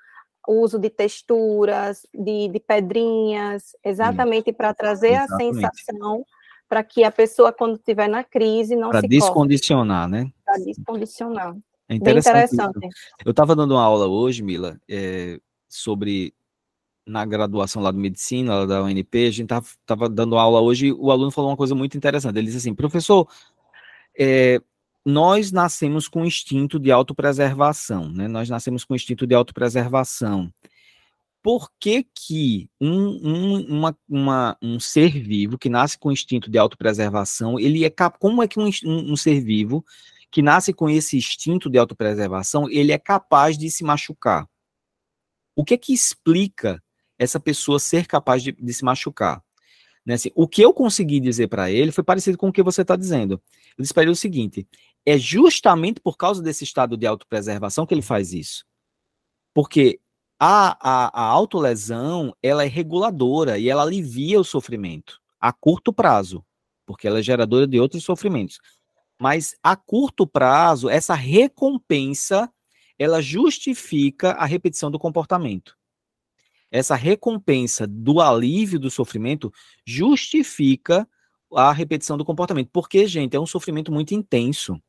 o uso de texturas, de, de pedrinhas, exatamente para trazer exatamente. a sensação para que a pessoa, quando estiver na crise, não pra se descondicionar, né? Para descondicionar. É interessante. interessante. Eu estava dando uma aula hoje, Mila, é, sobre na graduação lá de medicina, lá da UNP, a gente estava dando aula hoje, o aluno falou uma coisa muito interessante. Ele disse assim, professor, é, nós nascemos com instinto de autopreservação, né? Nós nascemos com instinto de autopreservação. Por que que um, um, uma, uma, um ser vivo que nasce com instinto de autopreservação, ele é como é que um, um ser vivo que nasce com esse instinto de autopreservação, ele é capaz de se machucar. O que é que explica essa pessoa ser capaz de, de se machucar? Né, assim, o que eu consegui dizer para ele foi parecido com o que você está dizendo. Eu disse para ele o seguinte: é justamente por causa desse estado de autopreservação que ele faz isso. Porque a, a, a autolesão ela é reguladora e ela alivia o sofrimento a curto prazo, porque ela é geradora de outros sofrimentos. Mas a curto prazo, essa recompensa, ela justifica a repetição do comportamento. Essa recompensa do alívio do sofrimento justifica a repetição do comportamento. Porque, gente, é um sofrimento muito intenso.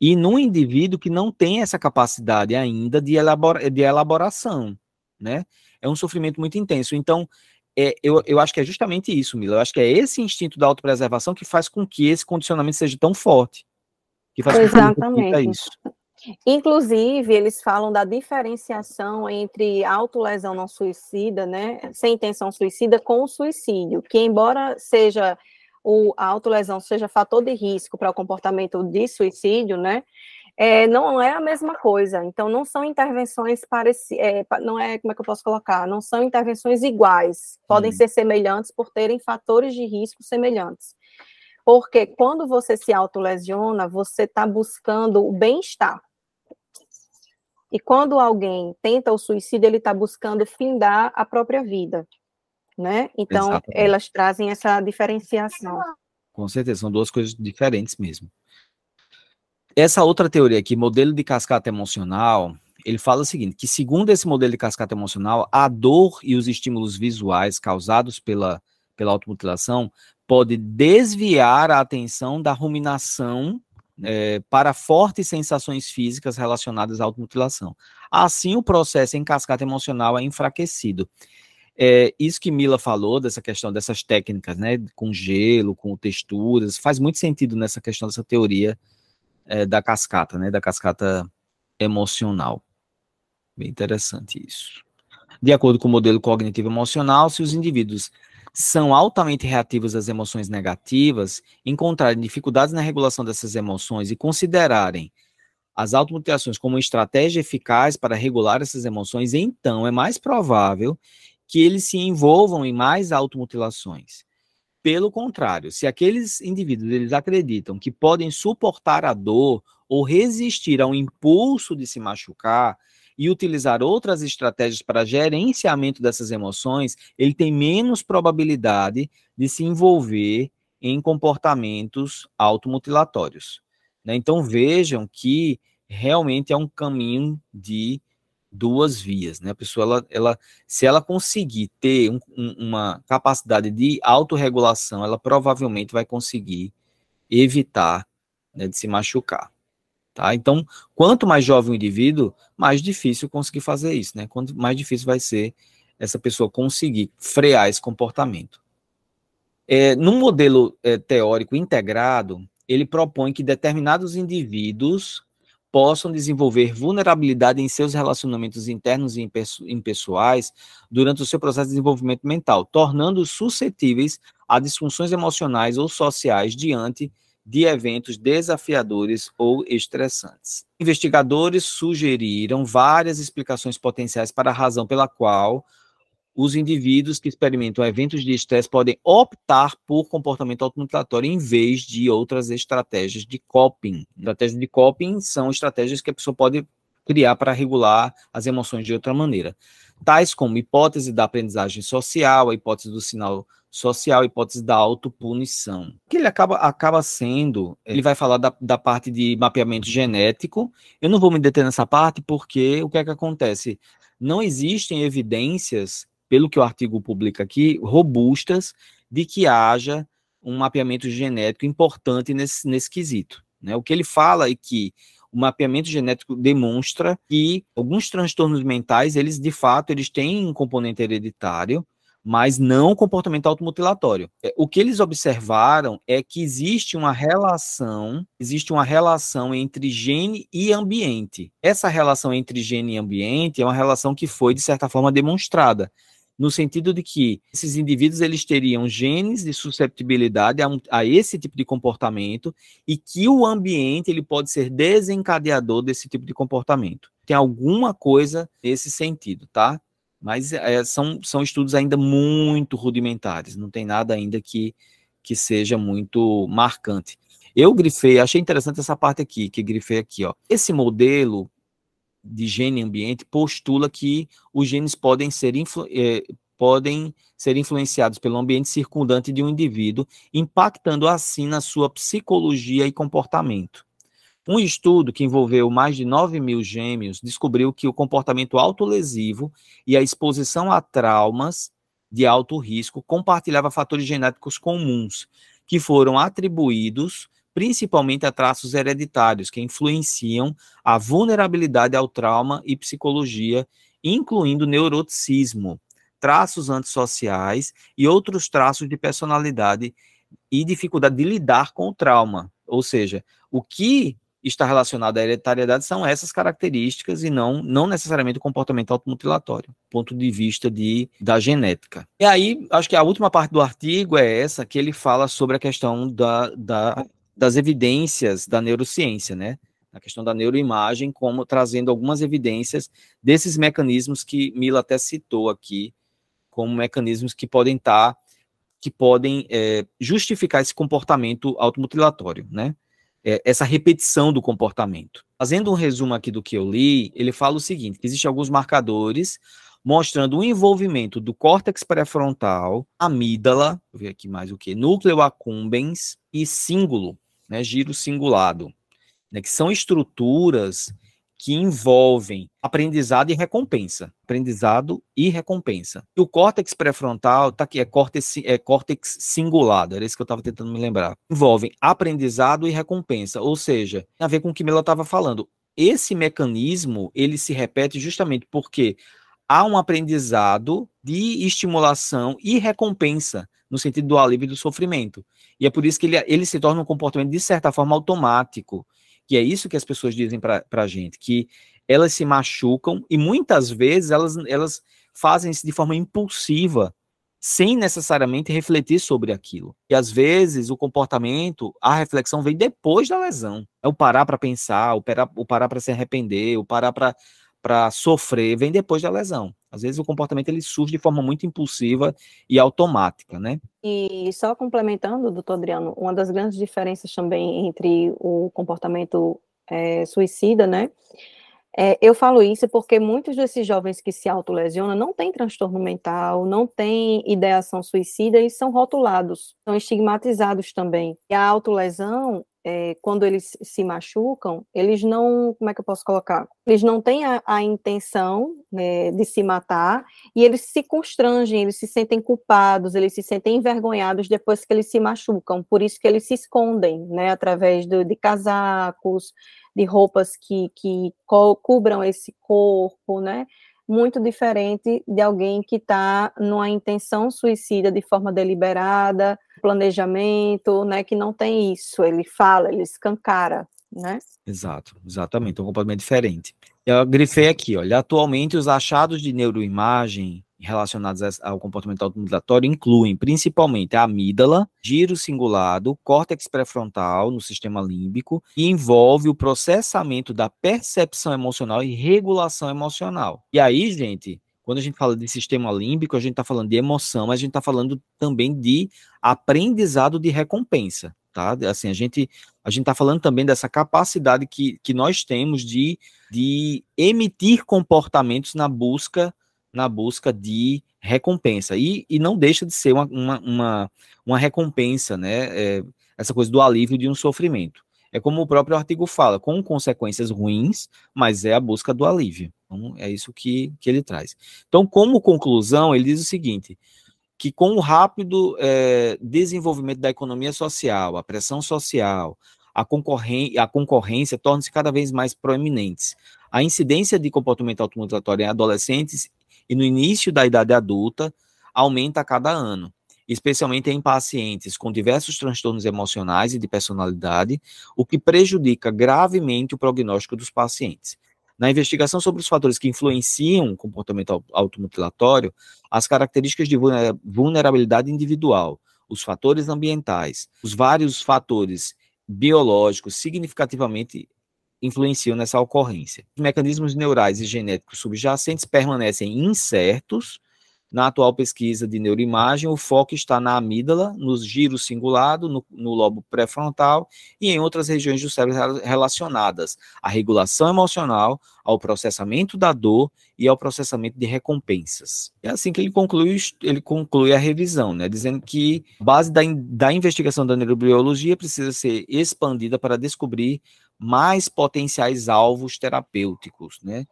E num indivíduo que não tem essa capacidade ainda de, elabora, de elaboração, né? É um sofrimento muito intenso. Então, é, eu, eu acho que é justamente isso, Mila. Eu acho que é esse instinto da autopreservação que faz com que esse condicionamento seja tão forte. Que faz Exatamente. Com que isso. Inclusive, eles falam da diferenciação entre autolesão não suicida, né, sem intenção suicida, com o suicídio, que embora seja o, a autolesão seja fator de risco para o comportamento de suicídio, né, é, não é a mesma coisa. Então, não são intervenções parecidas, é, não é, como é que eu posso colocar? Não são intervenções iguais, podem uhum. ser semelhantes por terem fatores de risco semelhantes. Porque quando você se autolesiona, você está buscando o bem-estar. E quando alguém tenta o suicídio, ele está buscando findar a própria vida. Né? Então, Exatamente. elas trazem essa diferenciação. Com certeza, são duas coisas diferentes mesmo. Essa outra teoria aqui, modelo de cascata emocional, ele fala o seguinte, que segundo esse modelo de cascata emocional, a dor e os estímulos visuais causados pela, pela automutilação pode desviar a atenção da ruminação é, para fortes sensações físicas relacionadas à automutilação. Assim, o processo em cascata emocional é enfraquecido. É, isso que Mila falou, dessa questão dessas técnicas, né, com gelo, com texturas, faz muito sentido nessa questão dessa teoria é, da cascata, né, da cascata emocional. Bem interessante isso. De acordo com o modelo cognitivo emocional, se os indivíduos são altamente reativos às emoções negativas, encontrarem dificuldades na regulação dessas emoções e considerarem as automutilações como estratégia eficaz para regular essas emoções, então é mais provável que eles se envolvam em mais automutilações. Pelo contrário, se aqueles indivíduos eles acreditam que podem suportar a dor ou resistir ao impulso de se machucar e utilizar outras estratégias para gerenciamento dessas emoções, ele tem menos probabilidade de se envolver em comportamentos automutilatórios. Né? Então vejam que realmente é um caminho de duas vias, né? A pessoa, ela, ela se ela conseguir ter um, um, uma capacidade de autorregulação, ela provavelmente vai conseguir evitar né, de se machucar, tá? Então, quanto mais jovem o indivíduo, mais difícil conseguir fazer isso, né? Quanto mais difícil vai ser essa pessoa conseguir frear esse comportamento. É, no modelo é, teórico integrado, ele propõe que determinados indivíduos possam desenvolver vulnerabilidade em seus relacionamentos internos e impessoais durante o seu processo de desenvolvimento mental, tornando-os suscetíveis a disfunções emocionais ou sociais diante de eventos desafiadores ou estressantes. Investigadores sugeriram várias explicações potenciais para a razão pela qual os indivíduos que experimentam eventos de estresse podem optar por comportamento automutilatório em vez de outras estratégias de coping. Estratégias de coping são estratégias que a pessoa pode criar para regular as emoções de outra maneira, tais como hipótese da aprendizagem social, a hipótese do sinal social, a hipótese da autopunição. Que ele acaba, acaba sendo, ele vai falar da, da parte de mapeamento genético, eu não vou me deter nessa parte porque o que é que acontece? Não existem evidências pelo que o artigo publica aqui, robustas de que haja um mapeamento genético importante nesse, nesse quesito. Né? O que ele fala é que o mapeamento genético demonstra que alguns transtornos mentais, eles de fato, eles têm um componente hereditário, mas não comportamento automutilatório. É, o que eles observaram é que existe uma relação, existe uma relação entre gene e ambiente. Essa relação entre gene e ambiente é uma relação que foi de certa forma demonstrada no sentido de que esses indivíduos eles teriam genes de susceptibilidade a, um, a, esse tipo de comportamento e que o ambiente ele pode ser desencadeador desse tipo de comportamento. Tem alguma coisa nesse sentido, tá? Mas é, são, são estudos ainda muito rudimentares, não tem nada ainda que, que seja muito marcante. Eu grifei, achei interessante essa parte aqui, que grifei aqui, ó. Esse modelo de gene ambiente postula que os genes podem ser, influ, eh, podem ser influenciados pelo ambiente circundante de um indivíduo, impactando assim na sua psicologia e comportamento. Um estudo que envolveu mais de 9 mil gêmeos descobriu que o comportamento autolesivo e a exposição a traumas de alto risco compartilhava fatores genéticos comuns, que foram atribuídos principalmente a traços hereditários que influenciam a vulnerabilidade ao trauma e psicologia, incluindo neuroticismo, traços antissociais e outros traços de personalidade e dificuldade de lidar com o trauma. Ou seja, o que está relacionado à hereditariedade são essas características e não, não necessariamente o comportamento automutilatório, ponto de vista de, da genética. E aí, acho que a última parte do artigo é essa, que ele fala sobre a questão da, da das evidências da neurociência, né? A questão da neuroimagem, como trazendo algumas evidências desses mecanismos que Mila até citou aqui, como mecanismos que podem estar, tá, que podem é, justificar esse comportamento automutilatório, né? É, essa repetição do comportamento. Fazendo um resumo aqui do que eu li, ele fala o seguinte: que existem alguns marcadores mostrando o envolvimento do córtex pré-frontal, amígdala, vou ver aqui mais o que, núcleo accumbens e cíngulo, né, giro singulado, né, que são estruturas que envolvem aprendizado e recompensa. Aprendizado e recompensa. E o córtex pré-frontal, tá aqui, é córtex, é córtex singulado, era isso que eu estava tentando me lembrar. Envolvem aprendizado e recompensa, ou seja, tem a ver com o que Mila estava falando. Esse mecanismo, ele se repete justamente porque há um aprendizado de estimulação e recompensa no sentido do alívio do sofrimento. E é por isso que ele, ele se torna um comportamento, de certa forma, automático. Que é isso que as pessoas dizem para a gente, que elas se machucam e muitas vezes elas, elas fazem isso de forma impulsiva, sem necessariamente refletir sobre aquilo. E às vezes o comportamento, a reflexão vem depois da lesão. É o parar para pensar, o parar, para se arrepender, o parar para sofrer, vem depois da lesão. Às vezes o comportamento ele surge de forma muito impulsiva e automática, né? E só complementando, doutor Adriano, uma das grandes diferenças também entre o comportamento é, suicida, né? É, eu falo isso porque muitos desses jovens que se autolesionam não têm transtorno mental, não têm ideação suicida e são rotulados, são estigmatizados também. E a autolesão, é, quando eles se machucam, eles não, como é que eu posso colocar? Eles não têm a, a intenção né, de se matar e eles se constrangem, eles se sentem culpados, eles se sentem envergonhados depois que eles se machucam. Por isso que eles se escondem, né, através do, de casacos, de roupas que, que co cubram esse corpo, né? Muito diferente de alguém que está numa intenção suicida de forma deliberada, planejamento, né? Que não tem isso. Ele fala, ele escancara, né? Exato, exatamente, um comportamento diferente. Eu grifei aqui, olha, atualmente os achados de neuroimagem relacionados ao comportamento automutilatório incluem principalmente a amígdala, giro cingulado, córtex pré-frontal no sistema límbico e envolve o processamento da percepção emocional e regulação emocional. E aí, gente, quando a gente fala de sistema límbico, a gente está falando de emoção, mas a gente está falando também de aprendizado de recompensa, tá? Assim, a gente a gente está falando também dessa capacidade que, que nós temos de, de emitir comportamentos na busca na busca de recompensa. E, e não deixa de ser uma, uma, uma, uma recompensa, né? É, essa coisa do alívio de um sofrimento. É como o próprio artigo fala, com consequências ruins, mas é a busca do alívio. Então, é isso que, que ele traz. Então, como conclusão, ele diz o seguinte: que com o rápido é, desenvolvimento da economia social, a pressão social, a, concorrência, a concorrência torna-se cada vez mais proeminentes. A incidência de comportamento automutilatório em adolescentes e no início da idade adulta aumenta a cada ano, especialmente em pacientes com diversos transtornos emocionais e de personalidade, o que prejudica gravemente o prognóstico dos pacientes. Na investigação sobre os fatores que influenciam o comportamento automutilatório, as características de vulnerabilidade individual, os fatores ambientais, os vários fatores biológicos significativamente influenciam nessa ocorrência. Os mecanismos neurais e genéticos subjacentes permanecem incertos. Na atual pesquisa de neuroimagem, o foco está na amígdala, nos giros cingulados, no, no lobo pré-frontal e em outras regiões do cérebro relacionadas à regulação emocional, ao processamento da dor e ao processamento de recompensas. É assim que ele conclui, ele conclui a revisão, né, dizendo que a base da, da investigação da neurobiologia precisa ser expandida para descobrir mais potenciais alvos terapêuticos, né?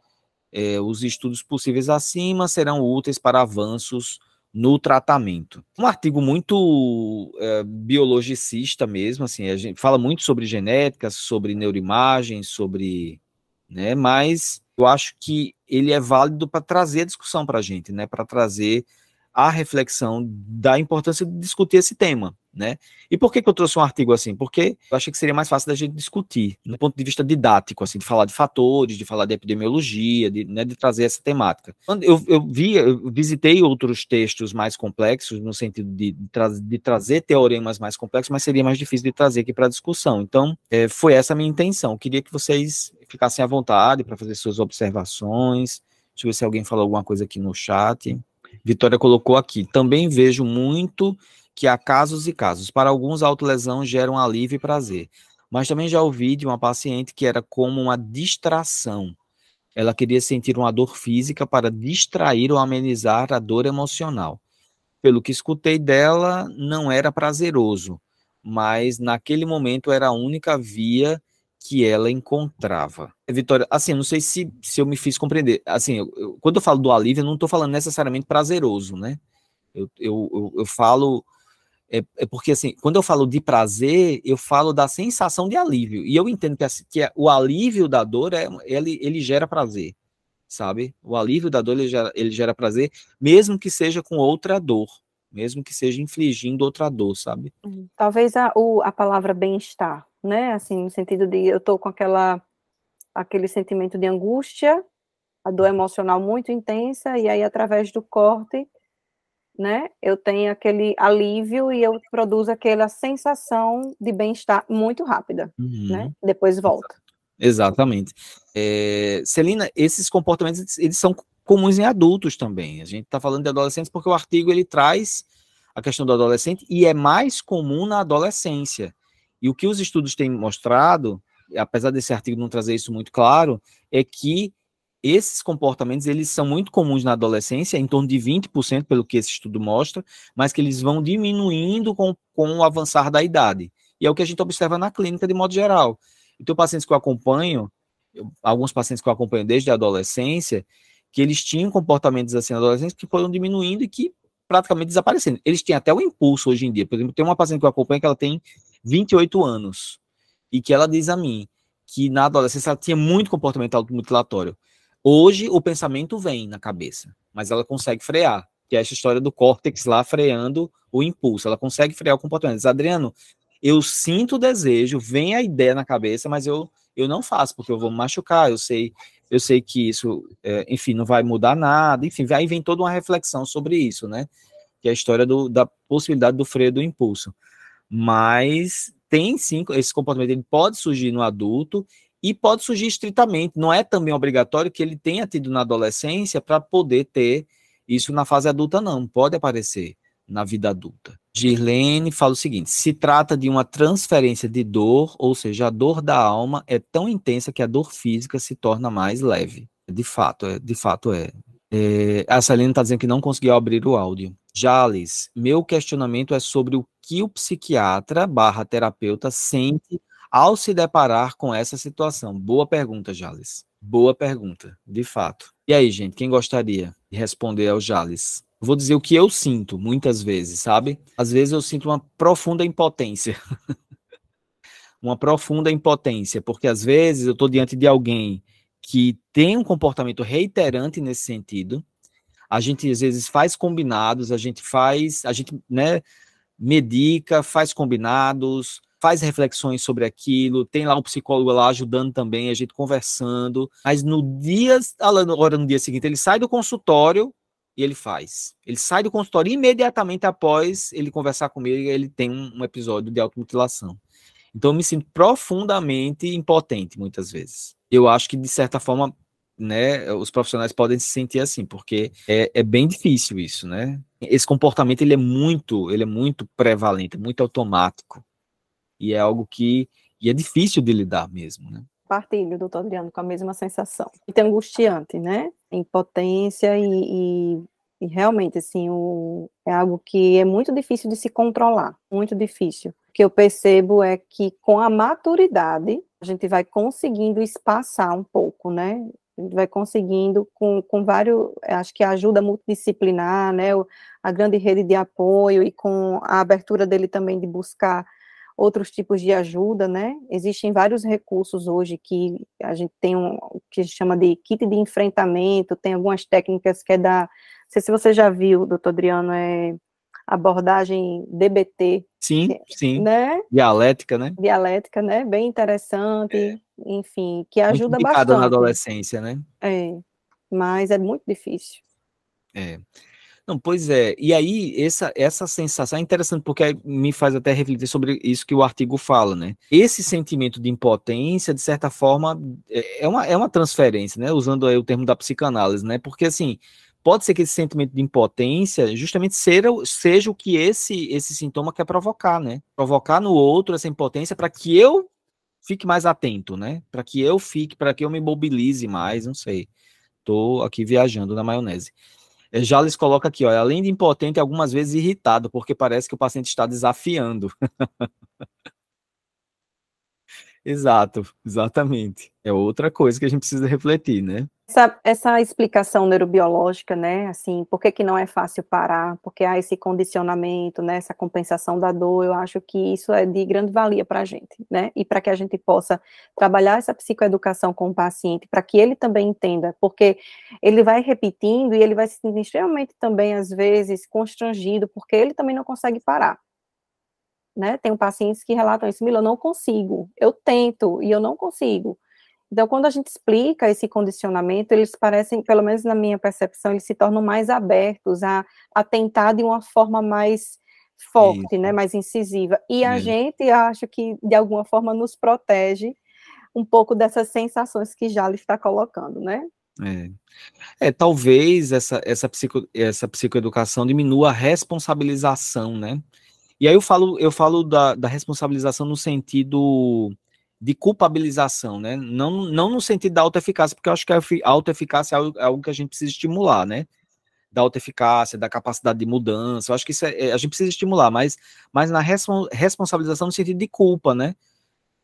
É, os estudos possíveis acima serão úteis para avanços no tratamento. Um artigo muito é, biologicista mesmo, assim, a gente fala muito sobre genética, sobre neuroimagem, sobre, né, mas eu acho que ele é válido para trazer a discussão para a gente, né, para trazer a reflexão da importância de discutir esse tema, né? E por que, que eu trouxe um artigo assim? Porque eu achei que seria mais fácil da gente discutir, do ponto de vista didático, assim, de falar de fatores, de falar de epidemiologia, de, né, de trazer essa temática. Eu, eu vi, eu visitei outros textos mais complexos, no sentido de, tra de trazer teoremas mais complexos, mas seria mais difícil de trazer aqui para discussão. Então, é, foi essa a minha intenção. Eu queria que vocês ficassem à vontade para fazer suas observações. Deixa eu ver se alguém falou alguma coisa aqui no chat. Vitória colocou aqui. Também vejo muito que há casos e casos. Para alguns, a autolesão gera um alívio e prazer. Mas também já ouvi de uma paciente que era como uma distração. Ela queria sentir uma dor física para distrair ou amenizar a dor emocional. Pelo que escutei dela, não era prazeroso, mas naquele momento era a única via que ela encontrava. Vitória, assim, não sei se, se eu me fiz compreender. Assim, eu, eu, quando eu falo do alívio, eu não estou falando necessariamente prazeroso, né? Eu, eu, eu, falo. É, é, porque, assim, quando eu falo de prazer, eu falo da sensação de alívio. E eu entendo que, assim, que o alívio da dor, é, ele, ele gera prazer. sabe? O alívio da dor ele gera, ele gera prazer, mesmo que seja com outra dor, mesmo que seja infligindo outra dor, sabe? Hum, talvez a, o, a palavra bem-estar, né? Assim, no sentido de eu tô com aquela aquele sentimento de angústia, a dor emocional muito intensa, e aí através do corte, né, eu tenho aquele alívio e eu produzo aquela sensação de bem-estar muito rápida, uhum. né? Depois volta. Exatamente. É, Celina, esses comportamentos eles são comuns em adultos também. A gente está falando de adolescentes porque o artigo ele traz a questão do adolescente e é mais comum na adolescência. E o que os estudos têm mostrado, apesar desse artigo não trazer isso muito claro, é que esses comportamentos eles são muito comuns na adolescência, em torno de 20%, pelo que esse estudo mostra, mas que eles vão diminuindo com, com o avançar da idade. E é o que a gente observa na clínica de modo geral. Então, pacientes que eu acompanho, alguns pacientes que eu acompanho desde a adolescência, que eles tinham comportamentos assim na adolescência que foram diminuindo e que praticamente desaparecendo. Eles têm até o impulso hoje em dia. Por exemplo, tem uma paciente que eu acompanho que ela tem 28 anos e que ela diz a mim que na adolescência ela tinha muito comportamento automutilatório. Hoje o pensamento vem na cabeça, mas ela consegue frear, que é essa história do córtex lá freando o impulso. Ela consegue frear o comportamento. Diz, Adriano, eu sinto o desejo, vem a ideia na cabeça, mas eu, eu não faço, porque eu vou me machucar, eu sei, eu sei que isso, é, enfim, não vai mudar nada, enfim, aí vem toda uma reflexão sobre isso, né? Que é a história do, da possibilidade do freio do impulso. Mas tem sim, esse comportamento ele pode surgir no adulto e pode surgir estritamente. Não é também obrigatório que ele tenha tido na adolescência para poder ter isso na fase adulta, não. Pode aparecer na vida adulta. Girlene fala o seguinte: se trata de uma transferência de dor, ou seja, a dor da alma é tão intensa que a dor física se torna mais leve. De fato, é, de fato é. é a Celina está dizendo que não conseguiu abrir o áudio. Jales, meu questionamento é sobre o que o psiquiatra barra terapeuta sente ao se deparar com essa situação. Boa pergunta, Jales. Boa pergunta, de fato. E aí, gente, quem gostaria de responder ao Jales? Vou dizer o que eu sinto muitas vezes, sabe? Às vezes eu sinto uma profunda impotência. [LAUGHS] uma profunda impotência, porque às vezes eu estou diante de alguém que tem um comportamento reiterante nesse sentido. A gente às vezes faz combinados, a gente faz, a gente, né, medica, faz combinados, faz reflexões sobre aquilo, tem lá um psicólogo lá ajudando também, a gente conversando, mas no dia, agora no dia seguinte, ele sai do consultório e ele faz. Ele sai do consultório imediatamente após ele conversar comigo, ele tem um, um episódio de automutilação. Então eu me sinto profundamente impotente muitas vezes. Eu acho que de certa forma, né, os profissionais podem se sentir assim, porque é, é bem difícil isso, né? Esse comportamento ele é muito, ele é muito prevalente, muito automático e é algo que e é difícil de lidar mesmo, né? Partilho, doutor Adriano, com a mesma sensação. E tem angustiante, né? impotência e, e, e realmente, assim, o, é algo que é muito difícil de se controlar, muito difícil. O que eu percebo é que com a maturidade, a gente vai conseguindo espaçar um pouco, né? A gente vai conseguindo com, com vários, acho que ajuda multidisciplinar, né? A grande rede de apoio e com a abertura dele também de buscar outros tipos de ajuda, né? Existem vários recursos hoje que a gente tem um que chama de kit de enfrentamento, tem algumas técnicas que é da, não sei se você já viu, doutor Adriano, é abordagem DBT. Sim, sim. Né? Dialética, né? Dialética, né? Bem interessante, é. enfim, que ajuda muito bastante. na adolescência, né? É, mas é muito difícil. É. Não, pois é. E aí, essa, essa sensação é interessante porque me faz até refletir sobre isso que o artigo fala, né? Esse sentimento de impotência, de certa forma, é, é uma, é uma transferência, né? Usando aí o termo da psicanálise, né? Porque, assim, pode ser que esse sentimento de impotência justamente seja, seja o que esse, esse sintoma quer provocar, né? Provocar no outro essa impotência para que eu fique mais atento, né? Para que eu fique, para que eu me mobilize mais, não sei. Tô aqui viajando na maionese. É, Jales coloca aqui, ó, além de impotente, algumas vezes irritado, porque parece que o paciente está desafiando. [LAUGHS] Exato, exatamente. É outra coisa que a gente precisa refletir, né? Essa, essa explicação neurobiológica, né, assim, por que, que não é fácil parar, porque há esse condicionamento, né, essa compensação da dor, eu acho que isso é de grande valia para a gente, né, e para que a gente possa trabalhar essa psicoeducação com o paciente, para que ele também entenda, porque ele vai repetindo e ele vai se sentir extremamente também, às vezes, constrangido, porque ele também não consegue parar, né, tem pacientes que relatam isso, Mila, eu não consigo, eu tento e eu não consigo, então, quando a gente explica esse condicionamento, eles parecem, pelo menos na minha percepção, eles se tornam mais abertos a, a tentar de uma forma mais forte, Isso. né, mais incisiva. E a gente, acho que, de alguma forma, nos protege um pouco dessas sensações que já está colocando, né? É. é, talvez essa, essa, psico, essa psicoeducação diminua a responsabilização, né? E aí eu falo, eu falo da, da responsabilização no sentido de culpabilização, né? Não, não no sentido da autoeficácia, porque eu acho que a autoeficácia é algo, é algo que a gente precisa estimular, né? Da autoeficácia, da capacidade de mudança, eu acho que isso é, é a gente precisa estimular, mas, mas na responsabilização no sentido de culpa, né?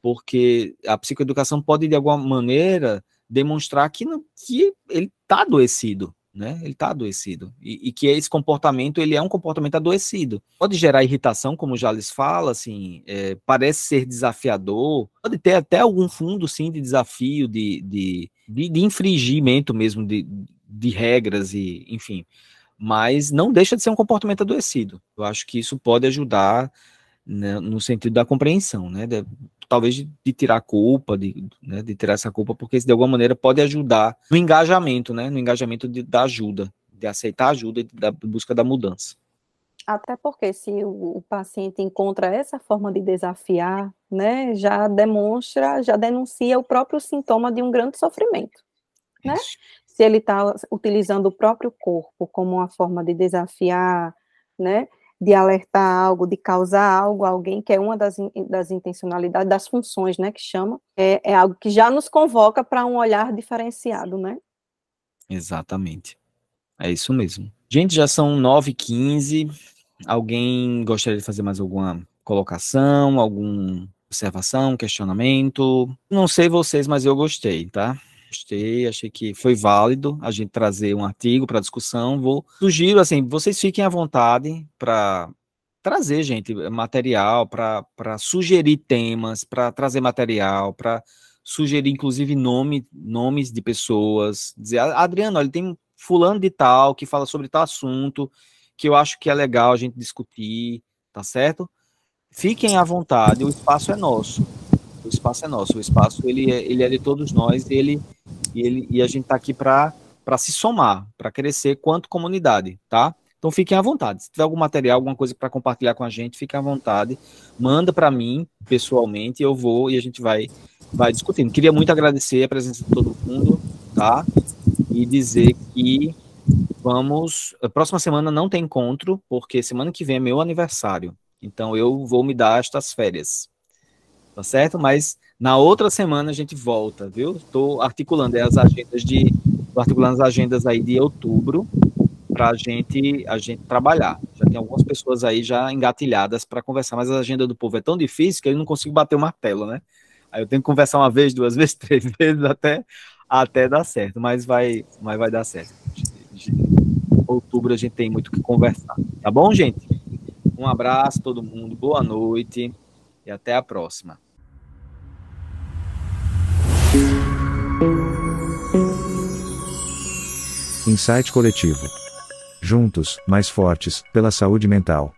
Porque a psicoeducação pode, de alguma maneira, demonstrar que, que ele está adoecido, né? Ele está adoecido. E, e, que esse comportamento, ele é um comportamento adoecido. Pode gerar irritação, como já lhes fala, assim, é, parece ser desafiador, pode ter até algum fundo, sim, de desafio, de, de, de, de infringimento mesmo de, de regras e, enfim. Mas não deixa de ser um comportamento adoecido. Eu acho que isso pode ajudar né, no sentido da compreensão, né? De, talvez de, de, tirar a culpa, de, né, de tirar essa culpa, porque de alguma maneira pode ajudar no engajamento, né? No engajamento de, da ajuda, de aceitar a ajuda da busca da mudança. Até porque se o, o, paciente encontra essa forma de desafiar, né, já demonstra, já denuncia o próprio sintoma de um grande sofrimento, né? Se ele está utilizando o próprio corpo como uma forma de desafiar, né, de alertar algo, de causar algo a alguém, que é uma das, das intencionalidades, das funções, né, que chama, é, é algo que já nos convoca para um olhar diferenciado, né? Exatamente. É isso mesmo. Gente, já são 9h15. Alguém gostaria de fazer mais alguma colocação, alguma observação, questionamento? Não sei vocês, mas eu gostei, tá? Gostei, achei que foi válido a gente trazer um artigo para discussão. Vou sugiro assim, vocês fiquem à vontade para trazer, gente, material, para sugerir temas, para trazer material, para sugerir inclusive nome, nomes de pessoas, dizer, Adriano, olha, tem fulano de tal que fala sobre tal assunto que eu acho que é legal a gente discutir, tá certo? Fiquem à vontade, o espaço é nosso o espaço é nosso, o espaço ele é, ele é de todos nós, ele e ele e a gente está aqui para se somar, para crescer quanto comunidade, tá? Então fiquem à vontade. Se tiver algum material, alguma coisa para compartilhar com a gente, fiquem à vontade. Manda para mim pessoalmente, eu vou e a gente vai vai discutindo. Queria muito agradecer a presença de todo mundo, tá? E dizer que vamos. Próxima semana não tem encontro, porque semana que vem é meu aniversário. Então eu vou me dar estas férias tá certo? Mas na outra semana a gente volta, viu? Estou articulando as agendas de, articulando as agendas aí de outubro para a gente a gente trabalhar. Já tem algumas pessoas aí já engatilhadas para conversar, mas a agenda do povo é tão difícil que ele não consigo bater o martelo, né? Aí eu tenho que conversar uma vez, duas vezes, [LAUGHS] três vezes até até dar certo, mas vai, mas vai dar certo. Outubro a gente tem muito que conversar. Tá bom, gente? Um abraço todo mundo, boa noite e até a próxima. Insight coletivo. Juntos, mais fortes, pela saúde mental.